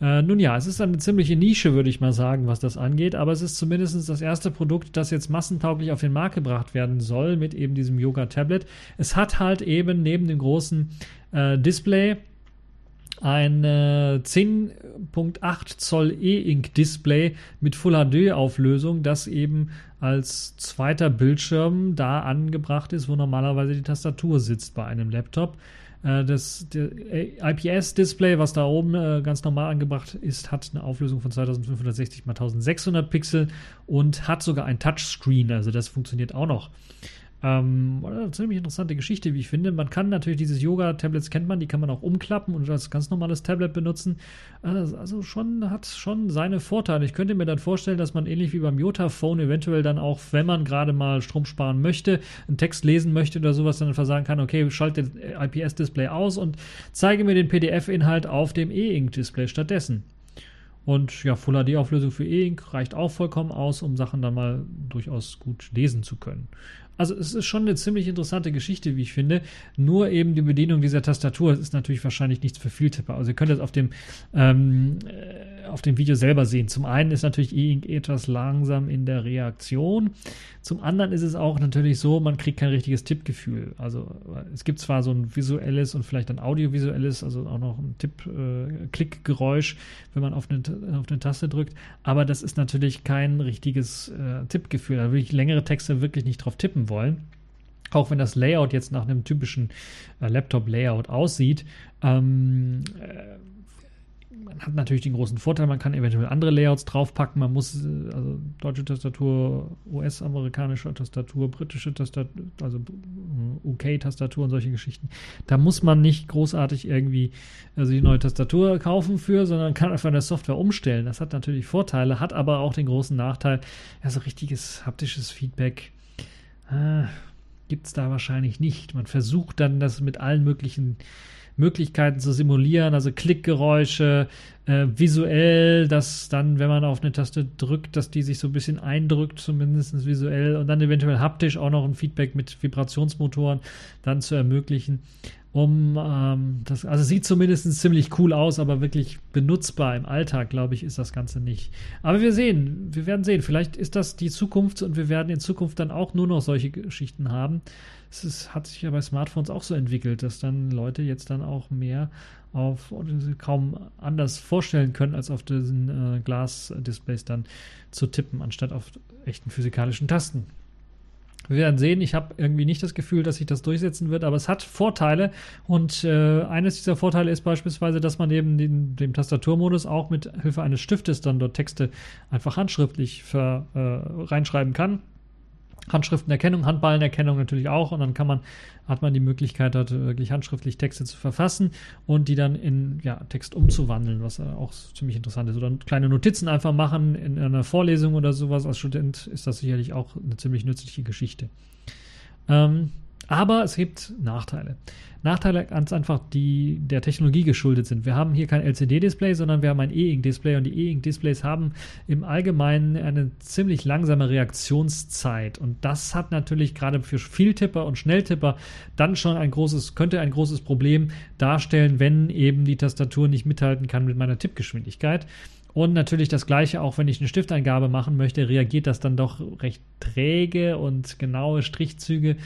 Äh, nun ja, es ist eine ziemliche Nische, würde ich mal sagen, was das angeht, aber es ist zumindest das erste Produkt, das jetzt massentauglich auf den Markt gebracht werden soll mit eben diesem Yoga-Tablet. Es hat halt eben neben dem großen äh, Display ein äh, 10.8 Zoll E-Ink-Display mit Full HD-Auflösung, das eben als zweiter Bildschirm da angebracht ist, wo normalerweise die Tastatur sitzt bei einem Laptop. Äh, das IPS-Display, was da oben äh, ganz normal angebracht ist, hat eine Auflösung von 2560 x 1600 Pixel und hat sogar ein Touchscreen, also das funktioniert auch noch. Ähm, ziemlich interessante Geschichte, wie ich finde. Man kann natürlich dieses Yoga-Tablets kennt man, die kann man auch umklappen und als ganz normales Tablet benutzen. Also, also schon hat schon seine Vorteile. Ich könnte mir dann vorstellen, dass man ähnlich wie beim Yotaphone eventuell dann auch, wenn man gerade mal Strom sparen möchte, einen Text lesen möchte oder sowas, dann einfach sagen kann, okay, schalte IPS-Display aus und zeige mir den PDF-Inhalt auf dem E-Ink-Display stattdessen. Und ja, Full HD-Auflösung für E-Ink reicht auch vollkommen aus, um Sachen dann mal durchaus gut lesen zu können. Also es ist schon eine ziemlich interessante Geschichte, wie ich finde. Nur eben die Bedienung dieser Tastatur ist natürlich wahrscheinlich nichts für Vieltipper. Also ihr könnt das auf dem, ähm, äh, auf dem Video selber sehen. Zum einen ist natürlich E-Ink etwas langsam in der Reaktion. Zum anderen ist es auch natürlich so, man kriegt kein richtiges Tippgefühl. Also es gibt zwar so ein visuelles und vielleicht ein audiovisuelles, also auch noch ein Tipp-Klick-Geräusch, äh, wenn man auf eine, auf eine Taste drückt, aber das ist natürlich kein richtiges äh, Tippgefühl. Da würde ich längere Texte wirklich nicht drauf tippen wollen. Auch wenn das Layout jetzt nach einem typischen äh, Laptop-Layout aussieht, ähm, äh, man hat natürlich den großen Vorteil, man kann eventuell andere Layouts draufpacken. Man muss äh, also deutsche Tastatur, US-amerikanische Tastatur, britische Tastatur, also äh, UK-Tastatur und solche Geschichten. Da muss man nicht großartig irgendwie also die neue Tastatur kaufen für, sondern kann einfach eine Software umstellen. Das hat natürlich Vorteile, hat aber auch den großen Nachteil, ja, so richtiges haptisches Feedback äh, gibt es da wahrscheinlich nicht. Man versucht dann das mit allen möglichen Möglichkeiten zu simulieren, also Klickgeräusche, äh, visuell, dass dann, wenn man auf eine Taste drückt, dass die sich so ein bisschen eindrückt, zumindest visuell, und dann eventuell haptisch auch noch ein Feedback mit Vibrationsmotoren dann zu ermöglichen um ähm, das, also sieht zumindest ziemlich cool aus, aber wirklich benutzbar im Alltag, glaube ich, ist das Ganze nicht. Aber wir sehen, wir werden sehen, vielleicht ist das die Zukunft und wir werden in Zukunft dann auch nur noch solche Geschichten haben. Es ist, hat sich ja bei Smartphones auch so entwickelt, dass dann Leute jetzt dann auch mehr auf kaum anders vorstellen können, als auf diesen äh, Glas-Displays dann zu tippen, anstatt auf echten physikalischen Tasten. Wir werden sehen. Ich habe irgendwie nicht das Gefühl, dass sich das durchsetzen wird, aber es hat Vorteile. Und äh, eines dieser Vorteile ist beispielsweise, dass man neben dem, dem Tastaturmodus auch mit Hilfe eines Stiftes dann dort Texte einfach handschriftlich für, äh, reinschreiben kann. Handschriftenerkennung, Handballenerkennung natürlich auch und dann kann man, hat man die Möglichkeit, dort wirklich handschriftlich Texte zu verfassen und die dann in ja, Text umzuwandeln, was auch ziemlich interessant ist. Oder kleine Notizen einfach machen in einer Vorlesung oder sowas. Als Student ist das sicherlich auch eine ziemlich nützliche Geschichte. Ähm, aber es gibt Nachteile. Nachteile ganz einfach, die der Technologie geschuldet sind. Wir haben hier kein LCD-Display, sondern wir haben ein E-Ink-Display und die E-Ink-Displays haben im Allgemeinen eine ziemlich langsame Reaktionszeit und das hat natürlich gerade für Vieltipper und Schnelltipper dann schon ein großes, könnte ein großes Problem darstellen, wenn eben die Tastatur nicht mithalten kann mit meiner Tippgeschwindigkeit. Und natürlich das gleiche, auch wenn ich eine Stifteingabe machen möchte, reagiert das dann doch recht träge und genaue Strichzüge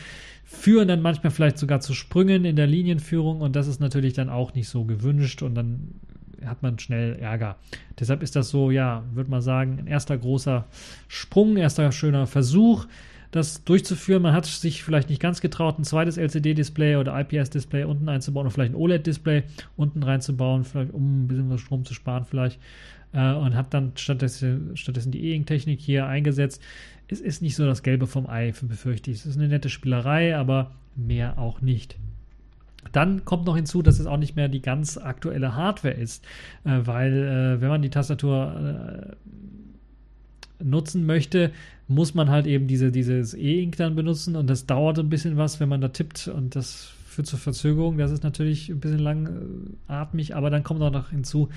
führen dann manchmal vielleicht sogar zu Sprüngen in der Linienführung und das ist natürlich dann auch nicht so gewünscht und dann hat man schnell Ärger. Deshalb ist das so, ja, würde man sagen, ein erster großer Sprung, erster schöner Versuch, das durchzuführen. Man hat sich vielleicht nicht ganz getraut, ein zweites LCD-Display oder IPS-Display unten einzubauen oder vielleicht ein OLED-Display unten reinzubauen, vielleicht um ein bisschen was Strom zu sparen vielleicht äh, und hat dann stattdessen, stattdessen die E-Ink-Technik hier eingesetzt es ist nicht so das Gelbe vom Ei, befürchte ich. Es ist eine nette Spielerei, aber mehr auch nicht. Dann kommt noch hinzu, dass es auch nicht mehr die ganz aktuelle Hardware ist, äh, weil äh, wenn man die Tastatur äh, nutzen möchte, muss man halt eben diese, dieses E-Ink dann benutzen und das dauert ein bisschen was, wenn man da tippt und das führt zur Verzögerung. Das ist natürlich ein bisschen langatmig, aber dann kommt auch noch hinzu,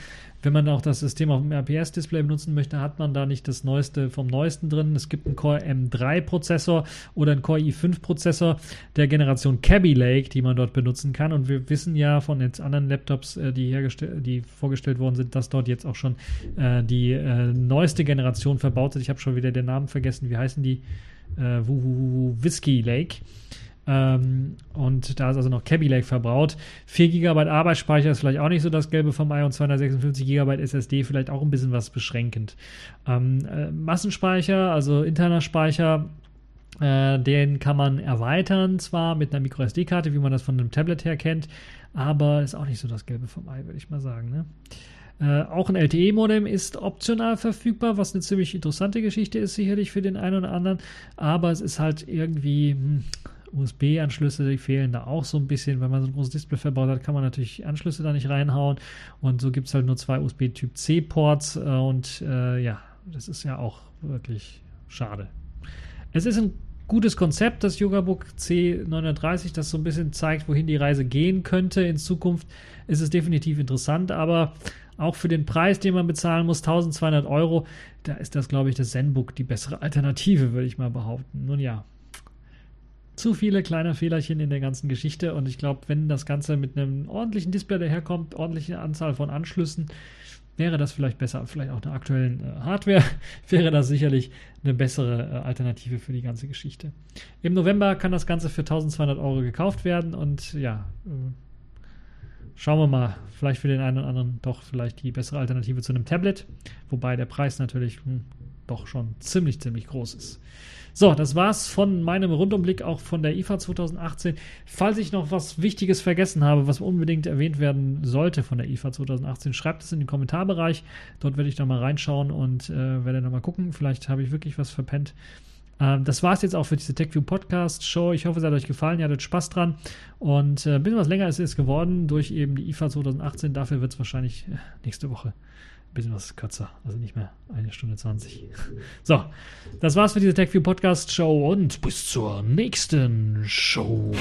wenn man auch das System auf dem RPS-Display benutzen möchte, hat man da nicht das Neueste vom Neuesten drin. Es gibt einen Core M3-Prozessor oder einen Core i5-Prozessor der Generation Cabby Lake, die man dort benutzen kann. Und wir wissen ja von jetzt anderen Laptops, äh, die, die vorgestellt worden sind, dass dort jetzt auch schon äh, die äh, neueste Generation verbaut ist. Ich habe schon wieder den Namen vergessen. Wie heißen die? Äh, Whisky Lake. Ähm, und da ist also noch Cabby Lake verbaut. 4 GB Arbeitsspeicher ist vielleicht auch nicht so das Gelbe vom Ei und 256 GB SSD vielleicht auch ein bisschen was beschränkend. Ähm, äh, Massenspeicher, also interner Speicher, äh, den kann man erweitern, zwar mit einer MicroSD-Karte, wie man das von einem Tablet her kennt, aber ist auch nicht so das Gelbe vom Ei, würde ich mal sagen. Ne? Äh, auch ein LTE-Modem ist optional verfügbar, was eine ziemlich interessante Geschichte ist, sicherlich für den einen oder anderen. Aber es ist halt irgendwie. Hm, USB-Anschlüsse, die fehlen da auch so ein bisschen. Wenn man so ein großes Display verbaut hat, kann man natürlich Anschlüsse da nicht reinhauen. Und so gibt es halt nur zwei USB-Typ C-Ports. Äh, und äh, ja, das ist ja auch wirklich schade. Es ist ein gutes Konzept, das Yogabook C930, das so ein bisschen zeigt, wohin die Reise gehen könnte in Zukunft. Ist es definitiv interessant, aber auch für den Preis, den man bezahlen muss, 1200 Euro, da ist das, glaube ich, das Zenbook die bessere Alternative, würde ich mal behaupten. Nun ja, zu viele kleine Fehlerchen in der ganzen Geschichte und ich glaube, wenn das Ganze mit einem ordentlichen Display daherkommt, ordentliche Anzahl von Anschlüssen, wäre das vielleicht besser. Vielleicht auch der aktuellen äh, Hardware wäre das sicherlich eine bessere äh, Alternative für die ganze Geschichte. Im November kann das Ganze für 1200 Euro gekauft werden und ja, äh, schauen wir mal. Vielleicht für den einen oder anderen doch vielleicht die bessere Alternative zu einem Tablet, wobei der Preis natürlich hm, doch schon ziemlich, ziemlich groß ist. So, das war's von meinem Rundumblick auch von der IFA 2018. Falls ich noch was Wichtiges vergessen habe, was unbedingt erwähnt werden sollte von der IFA 2018, schreibt es in den Kommentarbereich. Dort werde ich da mal reinschauen und äh, werde dann mal gucken. Vielleicht habe ich wirklich was verpennt. Ähm, das war es jetzt auch für diese TechView Podcast Show. Ich hoffe, es hat euch gefallen. Ihr hattet Spaß dran. Und äh, ein bisschen was länger ist es geworden durch eben die IFA 2018. Dafür wird es wahrscheinlich äh, nächste Woche ein bisschen was kürzer, also nicht mehr eine Stunde 20. So, das war's für diese TechView Podcast Show und bis zur nächsten Show.